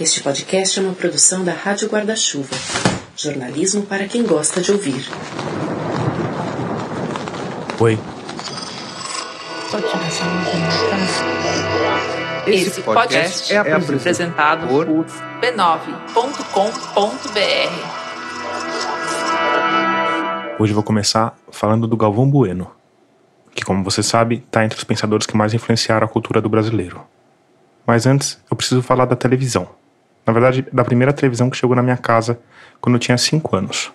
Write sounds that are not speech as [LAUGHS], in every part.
Este podcast é uma produção da Rádio Guarda-Chuva. Jornalismo para quem gosta de ouvir. Oi. Esse podcast é apresentado por b9.com.br. Hoje vou começar falando do Galvão Bueno, que, como você sabe, está entre os pensadores que mais influenciaram a cultura do brasileiro. Mas antes, eu preciso falar da televisão. Na verdade, da primeira televisão que chegou na minha casa quando eu tinha 5 anos.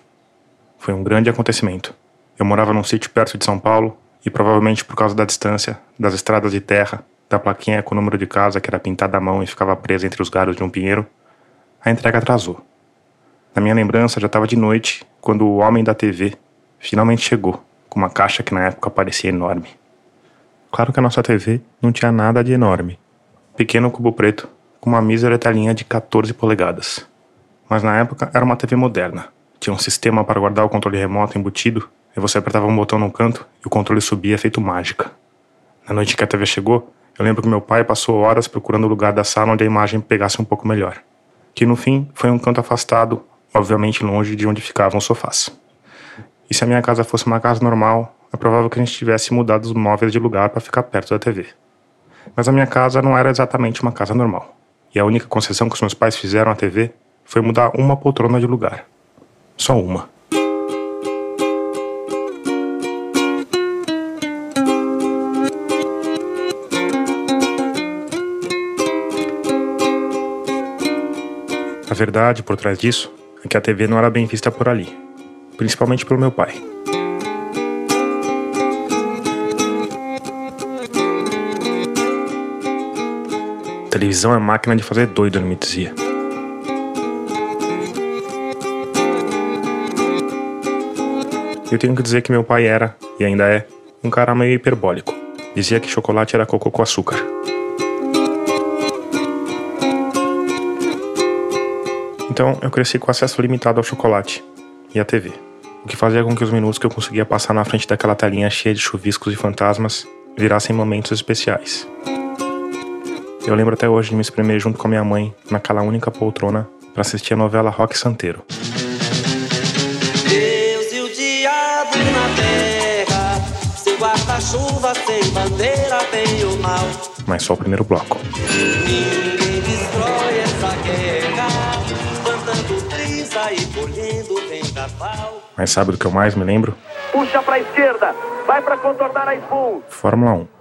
Foi um grande acontecimento. Eu morava num sítio perto de São Paulo e provavelmente por causa da distância, das estradas de terra, da plaquinha com o número de casa que era pintada à mão e ficava presa entre os galhos de um pinheiro, a entrega atrasou. Na minha lembrança já estava de noite quando o homem da TV finalmente chegou, com uma caixa que na época parecia enorme. Claro que a nossa TV não tinha nada de enorme. Pequeno cubo preto, com uma mísera telinha de 14 polegadas. Mas na época era uma TV moderna. Tinha um sistema para guardar o controle remoto embutido, e você apertava um botão no canto e o controle subia feito mágica. Na noite que a TV chegou, eu lembro que meu pai passou horas procurando o lugar da sala onde a imagem pegasse um pouco melhor. Que no fim foi um canto afastado, obviamente longe de onde ficavam os sofás. E se a minha casa fosse uma casa normal, é provável que a gente tivesse mudado os móveis de lugar para ficar perto da TV. Mas a minha casa não era exatamente uma casa normal. E a única concessão que os meus pais fizeram à TV foi mudar uma poltrona de lugar. Só uma. A verdade por trás disso é que a TV não era bem vista por ali, principalmente pelo meu pai. Televisão é máquina de fazer doido, ele me dizia. Eu tenho que dizer que meu pai era, e ainda é, um cara meio hiperbólico. Dizia que chocolate era cocô com açúcar. Então eu cresci com acesso limitado ao chocolate e à TV, o que fazia com que os minutos que eu conseguia passar na frente daquela telinha cheia de chuviscos e fantasmas virassem momentos especiais. Eu lembro até hoje de me espremer junto com a minha mãe naquela única poltrona para assistir a novela Rock Santeiro. Deus e o diabo na terra, guarda-chuva sem bandeira, bem ou mal. Mas só o primeiro bloco. Ninguém destrói essa guerra, plantando brisa e colhendo vendaval. Mas sabe do que eu mais me lembro? Puxa pra esquerda, vai pra contornar a. Fórmula 1.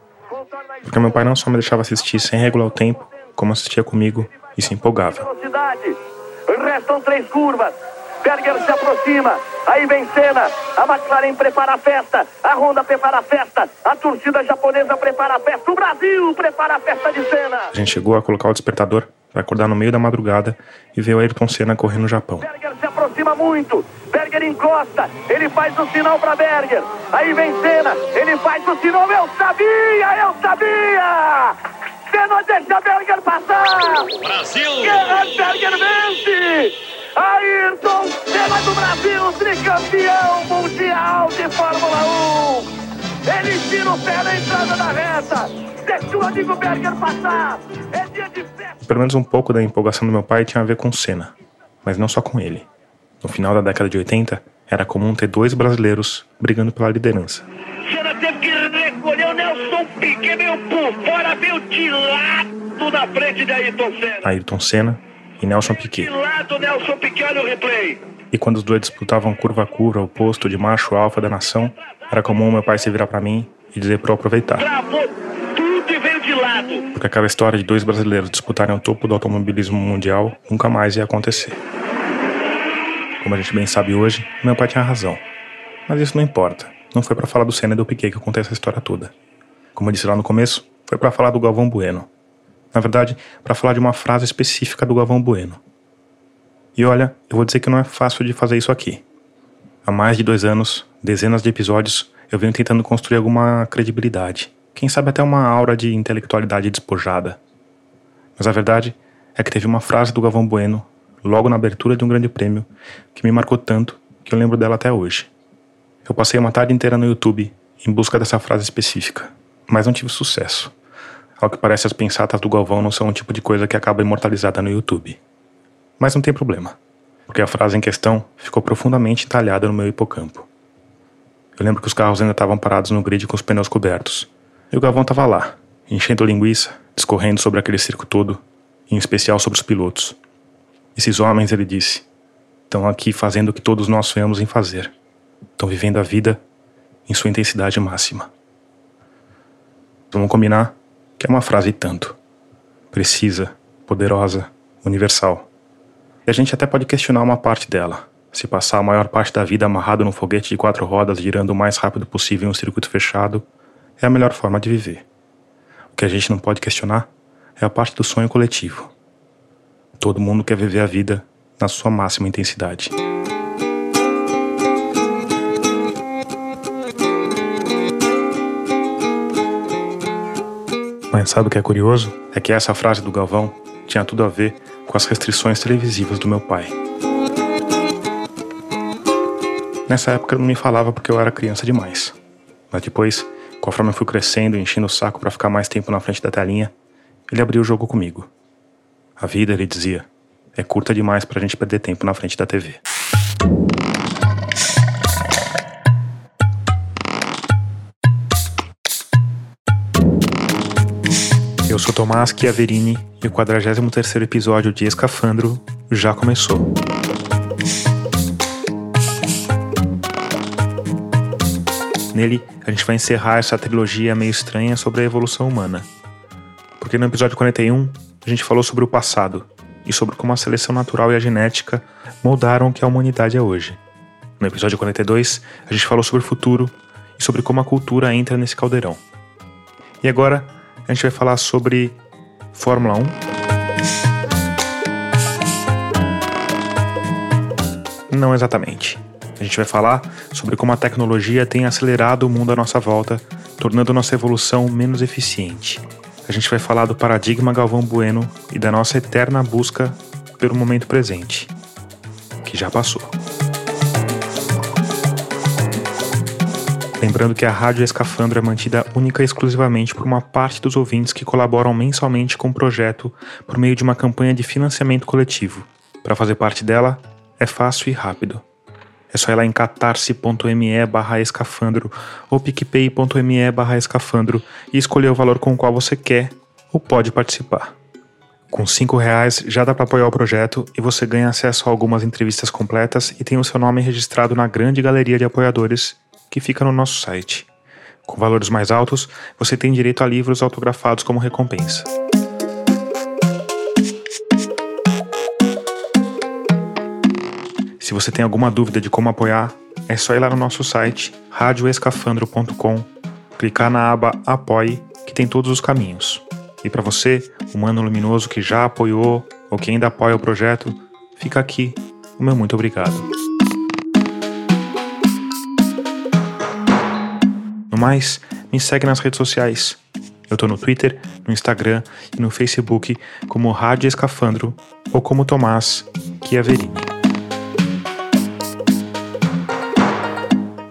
Porque meu pai não só me deixava assistir sem regular o tempo, como assistia comigo e se empolgava. Restam três curvas. Berger se aproxima. Aí vem Senna. A McLaren prepara a festa. A Honda prepara a festa. A torcida japonesa prepara a festa. O Brasil prepara a festa de Senna. A gente chegou a colocar o despertador para acordar no meio da madrugada e ver o Ayrton Senna correr no Japão. Berger se aproxima muito. Berger encosta. Ele faz o sinal para Berger. Aí vem Senna. Ele faz o sinal. Eu sabia, eu sabia. Senna deixa Berger passar. Brasil. Berger vence. Ayrton Senna do Brasil, tricampeão mundial de Fórmula 1. Ele tira o pé na entrada da reta. Deixa o amigo Berger passar. É dia de festa. Pelo menos um pouco da empolgação do meu pai tinha a ver com Senna, mas não só com ele. No final da década de 80, era comum ter dois brasileiros brigando pela liderança. Senna teve que recolher o Nelson Piquet, meio por fora, veio de lado na frente de Ayrton Senna. Ayrton Senna e Nelson De Piquet. lado, Nelson Piquet, olha o replay. E quando os dois disputavam curva a curva, o posto de macho alfa da nação, era comum meu pai se virar para mim e dizer para eu aproveitar. Travou tudo e veio de lado. Porque aquela história de dois brasileiros disputarem o topo do automobilismo mundial nunca mais ia acontecer. Como a gente bem sabe hoje, meu pai tinha razão. Mas isso não importa. Não foi para falar do Senna e do Piquet que eu contei essa história toda. Como eu disse lá no começo, foi para falar do Galvão Bueno. Na verdade, para falar de uma frase específica do Galvão Bueno. E olha, eu vou dizer que não é fácil de fazer isso aqui. Há mais de dois anos, dezenas de episódios, eu venho tentando construir alguma credibilidade. Quem sabe até uma aura de intelectualidade despojada. Mas a verdade é que teve uma frase do Galvão Bueno, logo na abertura de um grande prêmio, que me marcou tanto que eu lembro dela até hoje. Eu passei uma tarde inteira no YouTube em busca dessa frase específica, mas não tive sucesso. Ao que parece, as pensatas do Galvão não são o tipo de coisa que acaba imortalizada no YouTube. Mas não tem problema, porque a frase em questão ficou profundamente entalhada no meu hipocampo. Eu lembro que os carros ainda estavam parados no grid com os pneus cobertos. E o Galvão estava lá, enchendo linguiça, discorrendo sobre aquele circo todo, em especial sobre os pilotos. Esses homens, ele disse, estão aqui fazendo o que todos nós sonhamos em fazer. Estão vivendo a vida em sua intensidade máxima. Vamos combinar que é uma frase tanto. Precisa, poderosa, universal. E a gente até pode questionar uma parte dela. Se passar a maior parte da vida amarrado num foguete de quatro rodas girando o mais rápido possível em um circuito fechado, é a melhor forma de viver. O que a gente não pode questionar é a parte do sonho coletivo. Todo mundo quer viver a vida na sua máxima intensidade. Mas sabe o que é curioso? É que essa frase do Galvão tinha tudo a ver com as restrições televisivas do meu pai. Nessa época ele não me falava porque eu era criança demais. Mas depois, conforme eu fui crescendo e enchendo o saco para ficar mais tempo na frente da telinha, ele abriu o jogo comigo. A vida, ele dizia, é curta demais pra gente perder tempo na frente da TV. Eu sou Tomás Chiaverini e o 43º episódio de Escafandro já começou. Nele, a gente vai encerrar essa trilogia meio estranha sobre a evolução humana. Porque no episódio 41, a gente falou sobre o passado e sobre como a seleção natural e a genética moldaram o que a humanidade é hoje. No episódio 42, a gente falou sobre o futuro e sobre como a cultura entra nesse caldeirão. E agora, a gente vai falar sobre Fórmula 1. Não exatamente. A gente vai falar sobre como a tecnologia tem acelerado o mundo à nossa volta, tornando nossa evolução menos eficiente. A gente vai falar do paradigma Galvão Bueno e da nossa eterna busca pelo momento presente, que já passou. Lembrando que a Rádio Escafandro é mantida única e exclusivamente por uma parte dos ouvintes que colaboram mensalmente com o projeto por meio de uma campanha de financiamento coletivo. Para fazer parte dela, é fácil e rápido. É só ir lá em catarse.me barra escafandro ou picpay.me barra escafandro e escolher o valor com o qual você quer ou pode participar. Com cinco reais já dá para apoiar o projeto e você ganha acesso a algumas entrevistas completas e tem o seu nome registrado na grande galeria de apoiadores que fica no nosso site. Com valores mais altos, você tem direito a livros autografados como recompensa. Se você tem alguma dúvida de como apoiar, é só ir lá no nosso site radioescafandro.com, clicar na aba Apoie, que tem todos os caminhos. E para você, humano luminoso que já apoiou ou que ainda apoia o projeto, fica aqui o meu muito obrigado. No mais, me segue nas redes sociais. Eu tô no Twitter, no Instagram e no Facebook como Rádio Escafandro ou como Tomás Chiaverini.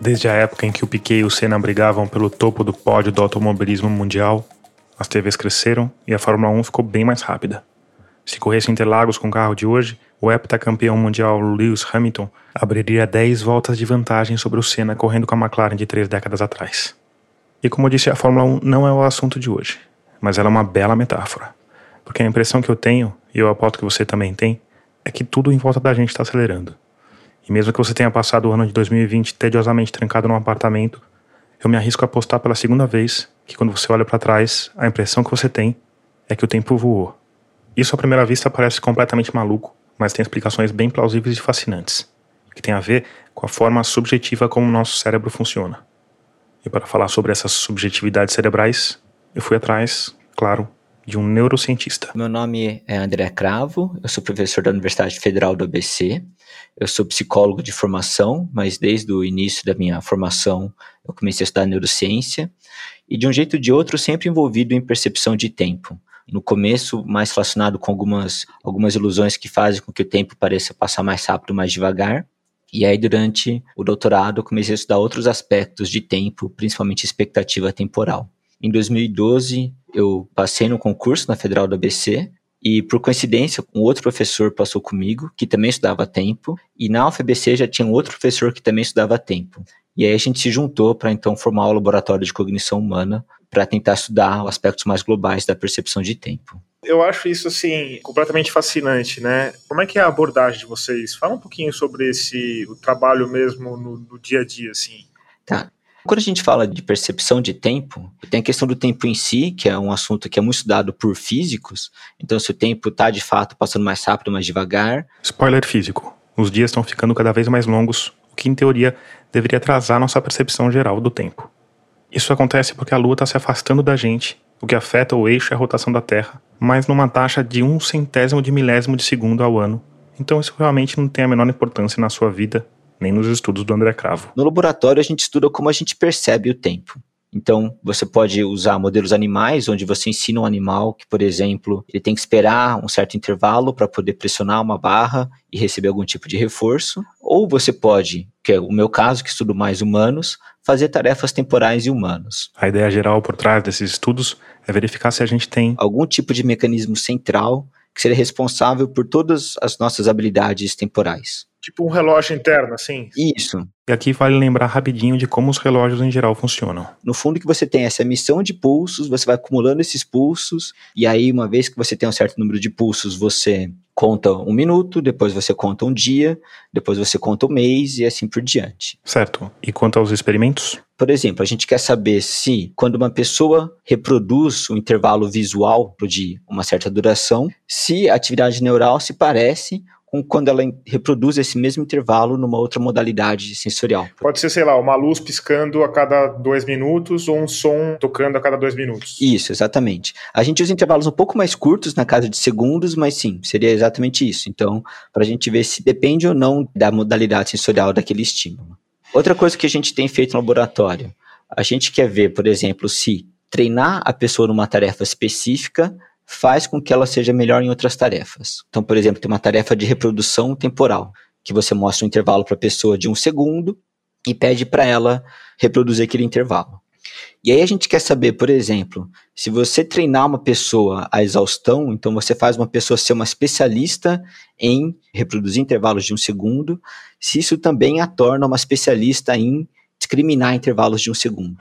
Desde a época em que o Piquet e o Senna brigavam pelo topo do pódio do automobilismo mundial, as TVs cresceram e a Fórmula 1 ficou bem mais rápida. Se corresse Interlagos com o carro de hoje, o heptacampeão mundial Lewis Hamilton abriria 10 voltas de vantagem sobre o Senna correndo com a McLaren de três décadas atrás. E como eu disse, a Fórmula 1 não é o assunto de hoje, mas ela é uma bela metáfora. Porque a impressão que eu tenho, e eu aposto que você também tem, é que tudo em volta da gente está acelerando. E mesmo que você tenha passado o ano de 2020 tediosamente trancado num apartamento, eu me arrisco a apostar pela segunda vez que quando você olha para trás, a impressão que você tem é que o tempo voou. Isso à primeira vista parece completamente maluco, mas tem explicações bem plausíveis e fascinantes, que tem a ver com a forma subjetiva como o nosso cérebro funciona. E para falar sobre essas subjetividades cerebrais, eu fui atrás, claro, de um neurocientista. Meu nome é André Cravo, eu sou professor da Universidade Federal do ABC. Eu sou psicólogo de formação, mas desde o início da minha formação eu comecei a estudar neurociência e de um jeito ou de outro sempre envolvido em percepção de tempo. No começo, mais relacionado com algumas, algumas ilusões que fazem com que o tempo pareça passar mais rápido, mais devagar. E aí, durante o doutorado, eu comecei a estudar outros aspectos de tempo, principalmente expectativa temporal. Em 2012, eu passei no concurso na Federal do ABC E por coincidência, um outro professor passou comigo, que também estudava tempo, e na UFBC já tinha um outro professor que também estudava tempo. E aí a gente se juntou para então formar o laboratório de cognição humana para tentar estudar aspectos mais globais da percepção de tempo. Eu acho isso assim completamente fascinante, né? Como é que é a abordagem de vocês? Fala um pouquinho sobre esse o trabalho mesmo no, no dia a dia, assim. Tá. Quando a gente fala de percepção de tempo, tem a questão do tempo em si, que é um assunto que é muito estudado por físicos. Então, se o tempo está de fato passando mais rápido, mais devagar. Spoiler físico: os dias estão ficando cada vez mais longos, o que em teoria deveria atrasar nossa percepção geral do tempo. Isso acontece porque a Lua está se afastando da gente, o que afeta o eixo e a rotação da Terra, mas numa taxa de um centésimo de milésimo de segundo ao ano. Então isso realmente não tem a menor importância na sua vida nem nos estudos do André Cravo. No laboratório, a gente estuda como a gente percebe o tempo. Então, você pode usar modelos animais, onde você ensina um animal que, por exemplo, ele tem que esperar um certo intervalo para poder pressionar uma barra e receber algum tipo de reforço. Ou você pode, que é o meu caso, que estudo mais humanos, fazer tarefas temporais e humanos. A ideia geral por trás desses estudos é verificar se a gente tem algum tipo de mecanismo central que seria responsável por todas as nossas habilidades temporais. Tipo um relógio interno, assim? Isso. E aqui vale lembrar rapidinho de como os relógios em geral funcionam. No fundo, que você tem essa emissão de pulsos, você vai acumulando esses pulsos, e aí, uma vez que você tem um certo número de pulsos, você conta um minuto, depois você conta um dia, depois você conta um mês e assim por diante. Certo. E quanto aos experimentos? Por exemplo, a gente quer saber se, quando uma pessoa reproduz um intervalo visual de uma certa duração, se a atividade neural se parece com quando ela reproduz esse mesmo intervalo numa outra modalidade sensorial. Pode ser, sei lá, uma luz piscando a cada dois minutos ou um som tocando a cada dois minutos. Isso, exatamente. A gente usa intervalos um pouco mais curtos, na casa de segundos, mas sim, seria exatamente isso. Então, para a gente ver se depende ou não da modalidade sensorial daquele estímulo. Outra coisa que a gente tem feito no laboratório, a gente quer ver, por exemplo, se treinar a pessoa numa tarefa específica faz com que ela seja melhor em outras tarefas. Então, por exemplo, tem uma tarefa de reprodução temporal, que você mostra um intervalo para a pessoa de um segundo e pede para ela reproduzir aquele intervalo. E aí a gente quer saber, por exemplo, se você treinar uma pessoa à exaustão, então você faz uma pessoa ser uma especialista em reproduzir intervalos de um segundo, se isso também a torna uma especialista em discriminar intervalos de um segundo.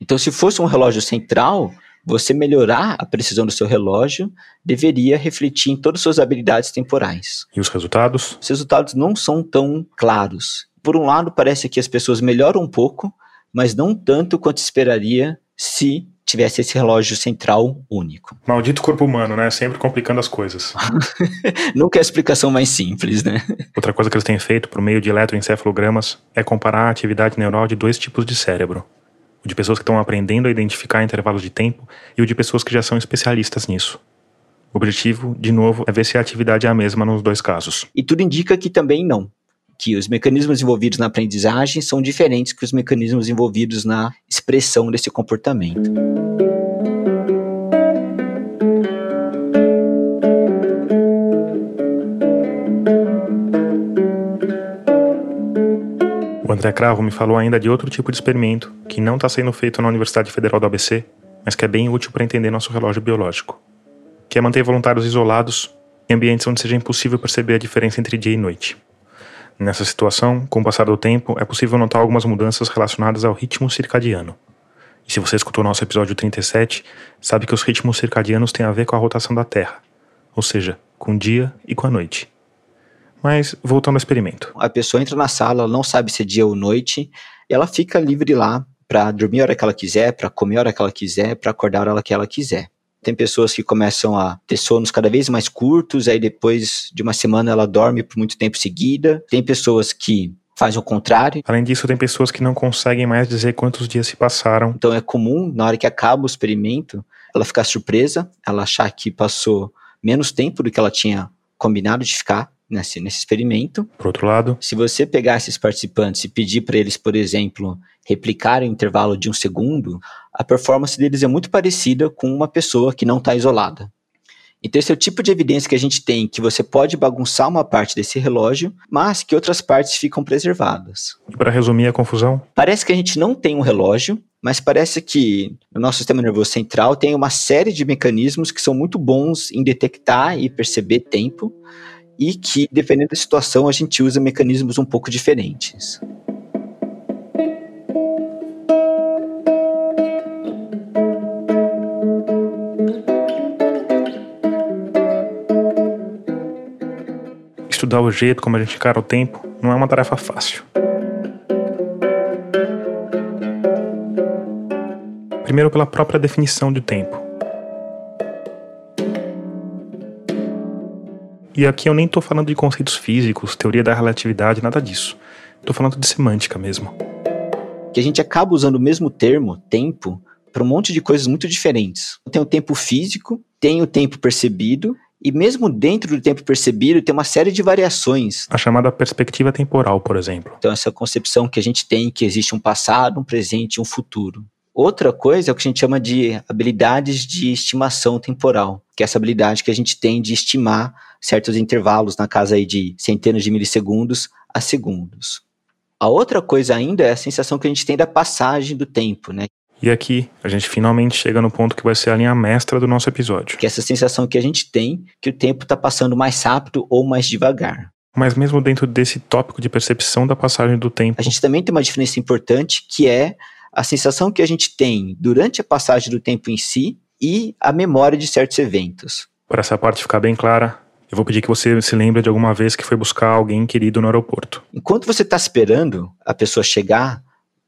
Então, se fosse um relógio central, você melhorar a precisão do seu relógio deveria refletir em todas as suas habilidades temporais. E os resultados? Os resultados não são tão claros. Por um lado, parece que as pessoas melhoram um pouco, mas não tanto quanto esperaria se tivesse esse relógio central único. Maldito corpo humano, né? Sempre complicando as coisas. [LAUGHS] Nunca é a explicação mais simples, né? Outra coisa que eles têm feito por meio de eletroencefalogramas é comparar a atividade neural de dois tipos de cérebro o de pessoas que estão aprendendo a identificar intervalos de tempo e o de pessoas que já são especialistas nisso. O objetivo, de novo, é ver se a atividade é a mesma nos dois casos. E tudo indica que também não. Que os mecanismos envolvidos na aprendizagem são diferentes que os mecanismos envolvidos na expressão desse comportamento. André Cravo me falou ainda de outro tipo de experimento que não está sendo feito na Universidade Federal do ABC, mas que é bem útil para entender nosso relógio biológico, que é manter voluntários isolados em ambientes onde seja impossível perceber a diferença entre dia e noite. Nessa situação, com o passar do tempo, é possível notar algumas mudanças relacionadas ao ritmo circadiano. E se você escutou nosso episódio 37, sabe que os ritmos circadianos têm a ver com a rotação da Terra, ou seja, com o dia e com a noite. Mas voltando ao experimento. A pessoa entra na sala, não sabe se é dia ou noite, e ela fica livre lá para dormir a hora que ela quiser, para comer a hora que ela quiser, para acordar a hora que ela quiser. Tem pessoas que começam a ter sonos cada vez mais curtos, aí depois de uma semana ela dorme por muito tempo seguida. Tem pessoas que fazem o contrário. Além disso, tem pessoas que não conseguem mais dizer quantos dias se passaram. Então é comum, na hora que acaba o experimento, ela ficar surpresa, ela achar que passou menos tempo do que ela tinha combinado de ficar nesse, nesse experimento. Por outro lado, se você pegar esses participantes e pedir para eles, por exemplo, replicarem o intervalo de um segundo, a performance deles é muito parecida com uma pessoa que não está isolada. Então, esse é o tipo de evidência que a gente tem que você pode bagunçar uma parte desse relógio, mas que outras partes ficam preservadas. Para resumir a confusão? Parece que a gente não tem um relógio, mas parece que no nosso sistema nervoso central tem uma série de mecanismos que são muito bons em detectar e perceber tempo e que, dependendo da situação, a gente usa mecanismos um pouco diferentes. Estudar o jeito como a gente encara o tempo não é uma tarefa fácil. Primeiro, pela própria definição de tempo. E aqui eu nem estou falando de conceitos físicos, teoria da relatividade, nada disso. Estou falando de semântica mesmo. Que a gente acaba usando o mesmo termo, tempo, para um monte de coisas muito diferentes. Tem o tempo físico, tem o tempo percebido, e mesmo dentro do tempo percebido, tem uma série de variações. A chamada perspectiva temporal, por exemplo. Então, essa concepção que a gente tem que existe um passado, um presente e um futuro. Outra coisa é o que a gente chama de habilidades de estimação temporal, que é essa habilidade que a gente tem de estimar certos intervalos na casa aí de centenas de milissegundos a segundos. A outra coisa ainda é a sensação que a gente tem da passagem do tempo, né? E aqui a gente finalmente chega no ponto que vai ser a linha mestra do nosso episódio. Que é essa sensação que a gente tem que o tempo está passando mais rápido ou mais devagar. Mas mesmo dentro desse tópico de percepção da passagem do tempo. A gente também tem uma diferença importante que é a sensação que a gente tem durante a passagem do tempo em si e a memória de certos eventos. Para essa parte ficar bem clara, eu vou pedir que você se lembre de alguma vez que foi buscar alguém querido no aeroporto. Enquanto você está esperando a pessoa chegar,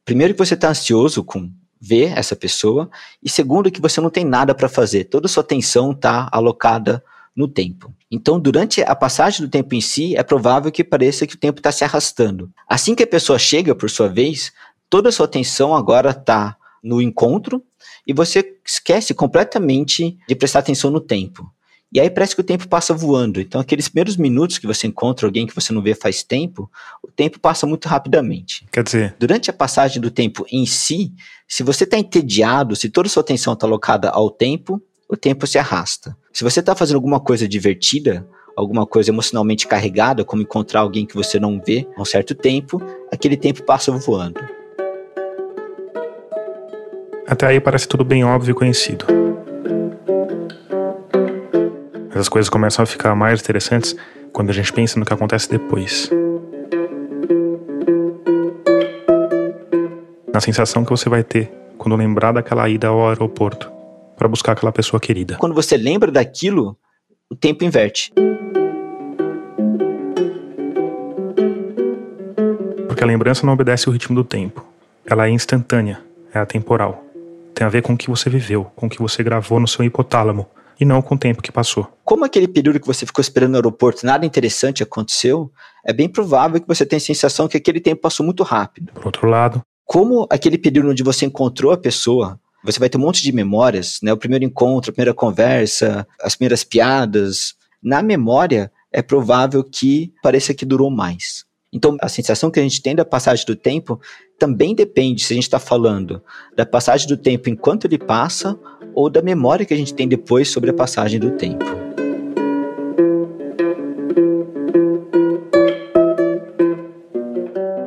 primeiro que você está ansioso com ver essa pessoa e segundo que você não tem nada para fazer, toda a sua atenção está alocada no tempo. Então, durante a passagem do tempo em si, é provável que pareça que o tempo está se arrastando. Assim que a pessoa chega, por sua vez, toda a sua atenção agora está no encontro e você esquece completamente de prestar atenção no tempo. E aí parece que o tempo passa voando. Então, aqueles primeiros minutos que você encontra alguém que você não vê faz tempo, o tempo passa muito rapidamente. Quer dizer, durante a passagem do tempo em si, se você está entediado, se toda a sua atenção está alocada ao tempo, o tempo se arrasta. Se você está fazendo alguma coisa divertida, alguma coisa emocionalmente carregada, como encontrar alguém que você não vê há um certo tempo, aquele tempo passa voando. Até aí parece tudo bem óbvio e conhecido. Mas as coisas começam a ficar mais interessantes quando a gente pensa no que acontece depois. Na sensação que você vai ter quando lembrar daquela ida ao aeroporto para buscar aquela pessoa querida. Quando você lembra daquilo, o tempo inverte. Porque a lembrança não obedece o ritmo do tempo. Ela é instantânea, é atemporal tem a ver com o que você viveu, com o que você gravou no seu hipotálamo e não com o tempo que passou. Como aquele período que você ficou esperando no aeroporto, nada interessante aconteceu, é bem provável que você tenha a sensação que aquele tempo passou muito rápido. Por outro lado, como aquele período onde você encontrou a pessoa, você vai ter um monte de memórias, né? O primeiro encontro, a primeira conversa, as primeiras piadas. Na memória, é provável que pareça que durou mais. Então, a sensação que a gente tem da passagem do tempo também depende se a gente está falando da passagem do tempo enquanto ele passa ou da memória que a gente tem depois sobre a passagem do tempo.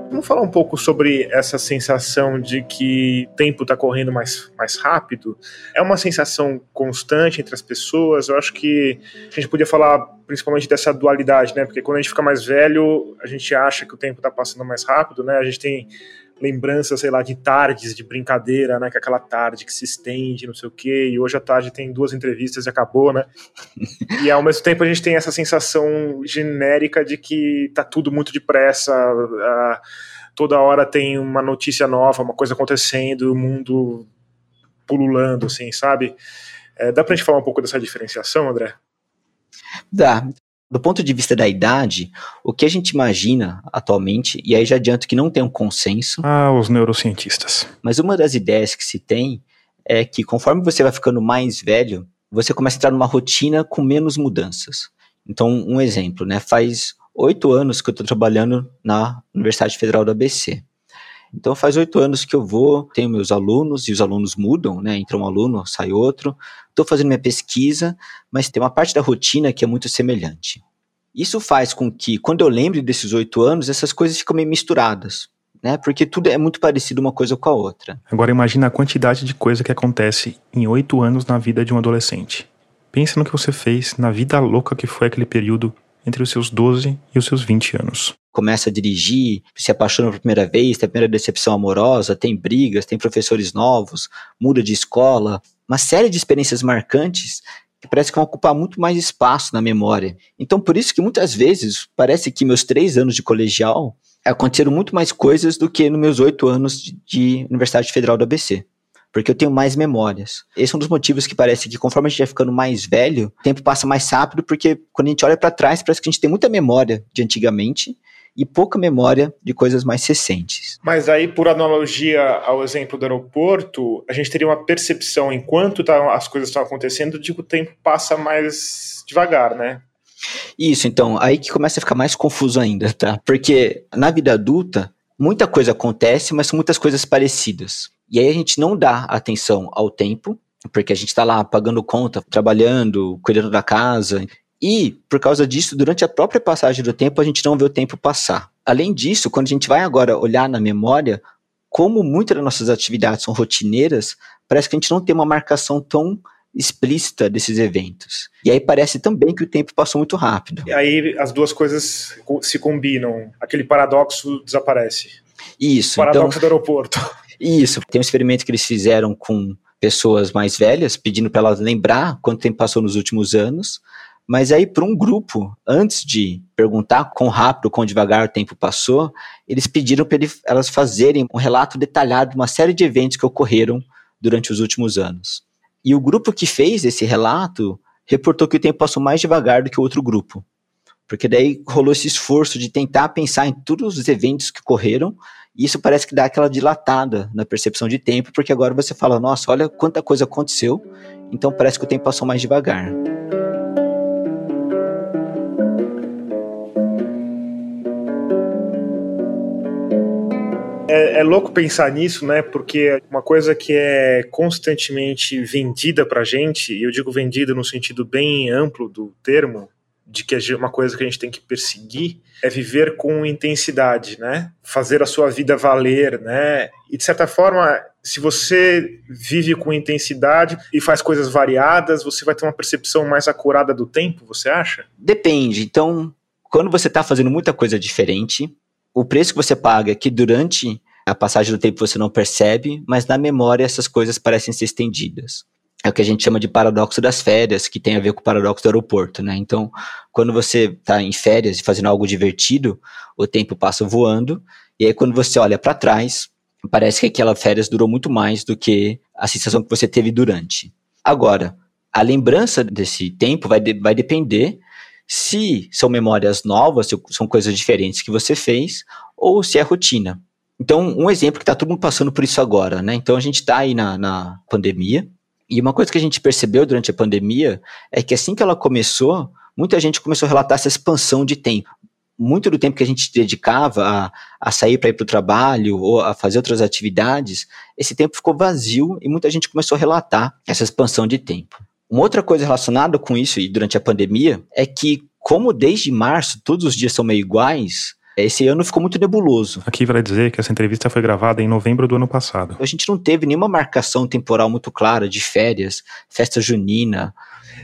Vamos falar um pouco sobre essa sensação de que tempo está correndo mais, mais rápido. É uma sensação constante entre as pessoas. Eu acho que a gente podia falar principalmente dessa dualidade, né? Porque quando a gente fica mais velho, a gente acha que o tempo está passando mais rápido, né? A gente tem lembranças, sei lá, de tardes de brincadeira, né? Que é aquela tarde que se estende, não sei o quê, e hoje à tarde tem duas entrevistas e acabou, né? [LAUGHS] e ao mesmo tempo a gente tem essa sensação genérica de que tá tudo muito depressa, uh, toda hora tem uma notícia nova, uma coisa acontecendo, o mundo pululando, assim, sabe? É, dá pra gente falar um pouco dessa diferenciação, André? Dá. Do ponto de vista da idade, o que a gente imagina atualmente, e aí já adianto que não tem um consenso. Ah, os neurocientistas. Mas uma das ideias que se tem é que conforme você vai ficando mais velho, você começa a entrar numa rotina com menos mudanças. Então, um exemplo, né? Faz oito anos que eu estou trabalhando na Universidade Federal do ABC. Então faz oito anos que eu vou, tenho meus alunos e os alunos mudam, né? Entra um aluno, sai outro. Estou fazendo minha pesquisa, mas tem uma parte da rotina que é muito semelhante. Isso faz com que, quando eu lembre desses oito anos, essas coisas ficam meio misturadas. né? Porque tudo é muito parecido uma coisa com a outra. Agora imagina a quantidade de coisa que acontece em oito anos na vida de um adolescente. Pensa no que você fez na vida louca que foi aquele período entre os seus 12 e os seus 20 anos. Começa a dirigir, se apaixona pela primeira vez, tem a primeira decepção amorosa, tem brigas, tem professores novos, muda de escola, uma série de experiências marcantes que parece que vão ocupar muito mais espaço na memória. Então, por isso que muitas vezes parece que meus três anos de colegial aconteceram muito mais coisas do que nos meus oito anos de, de Universidade Federal do ABC. Porque eu tenho mais memórias. Esse é um dos motivos que parece que conforme a gente vai ficando mais velho, o tempo passa mais rápido, porque quando a gente olha para trás, parece que a gente tem muita memória de antigamente e pouca memória de coisas mais recentes. Mas aí, por analogia ao exemplo do aeroporto, a gente teria uma percepção, enquanto tá, as coisas estão acontecendo, de que o tempo passa mais devagar, né? Isso, então, aí que começa a ficar mais confuso ainda, tá? Porque na vida adulta, muita coisa acontece, mas são muitas coisas parecidas. E aí a gente não dá atenção ao tempo, porque a gente está lá pagando conta, trabalhando, cuidando da casa. E, por causa disso, durante a própria passagem do tempo, a gente não vê o tempo passar. Além disso, quando a gente vai agora olhar na memória, como muitas das nossas atividades são rotineiras, parece que a gente não tem uma marcação tão explícita desses eventos. E aí parece também que o tempo passou muito rápido. E aí as duas coisas se combinam, aquele paradoxo desaparece. Isso. O paradoxo então, do aeroporto. Isso. Tem um experimento que eles fizeram com pessoas mais velhas, pedindo para elas lembrar quanto tempo passou nos últimos anos. Mas aí, para um grupo, antes de perguntar quão rápido, quão devagar o tempo passou, eles pediram para elas fazerem um relato detalhado de uma série de eventos que ocorreram durante os últimos anos. E o grupo que fez esse relato reportou que o tempo passou mais devagar do que o outro grupo. Porque daí rolou esse esforço de tentar pensar em todos os eventos que ocorreram, e isso parece que dá aquela dilatada na percepção de tempo, porque agora você fala, nossa, olha quanta coisa aconteceu, então parece que o tempo passou mais devagar. É, é, louco pensar nisso, né? Porque uma coisa que é constantemente vendida pra gente, e eu digo vendida no sentido bem amplo do termo, de que é uma coisa que a gente tem que perseguir, é viver com intensidade, né? Fazer a sua vida valer, né? E de certa forma, se você vive com intensidade e faz coisas variadas, você vai ter uma percepção mais acurada do tempo, você acha? Depende. Então, quando você está fazendo muita coisa diferente, o preço que você paga é que durante a passagem do tempo você não percebe, mas na memória essas coisas parecem ser estendidas. É o que a gente chama de paradoxo das férias, que tem a ver com o paradoxo do aeroporto, né? Então, quando você está em férias e fazendo algo divertido, o tempo passa voando, e aí quando você olha para trás, parece que aquela férias durou muito mais do que a sensação que você teve durante. Agora, a lembrança desse tempo vai, de, vai depender se são memórias novas, se são coisas diferentes que você fez, ou se é rotina. Então, um exemplo que está todo mundo passando por isso agora, né? Então, a gente está aí na, na pandemia, e uma coisa que a gente percebeu durante a pandemia é que assim que ela começou, muita gente começou a relatar essa expansão de tempo. Muito do tempo que a gente dedicava a, a sair para ir para o trabalho ou a fazer outras atividades, esse tempo ficou vazio e muita gente começou a relatar essa expansão de tempo. Uma outra coisa relacionada com isso e durante a pandemia é que, como desde março todos os dias são meio iguais, esse ano ficou muito nebuloso. Aqui vale dizer que essa entrevista foi gravada em novembro do ano passado. A gente não teve nenhuma marcação temporal muito clara de férias, festa junina.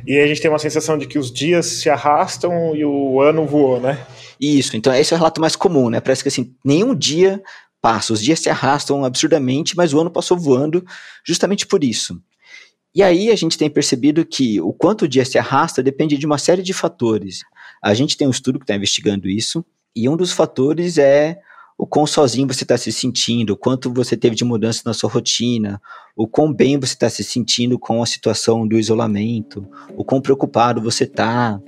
E a gente tem uma sensação de que os dias se arrastam e o ano voou, né? Isso, então esse é o relato mais comum, né? Parece que assim, nenhum dia passa, os dias se arrastam absurdamente, mas o ano passou voando justamente por isso. E aí a gente tem percebido que o quanto o dia se arrasta depende de uma série de fatores. A gente tem um estudo que está investigando isso, e um dos fatores é o quão sozinho você está se sentindo, o quanto você teve de mudança na sua rotina, o quão bem você está se sentindo com a situação do isolamento, o quão preocupado você está.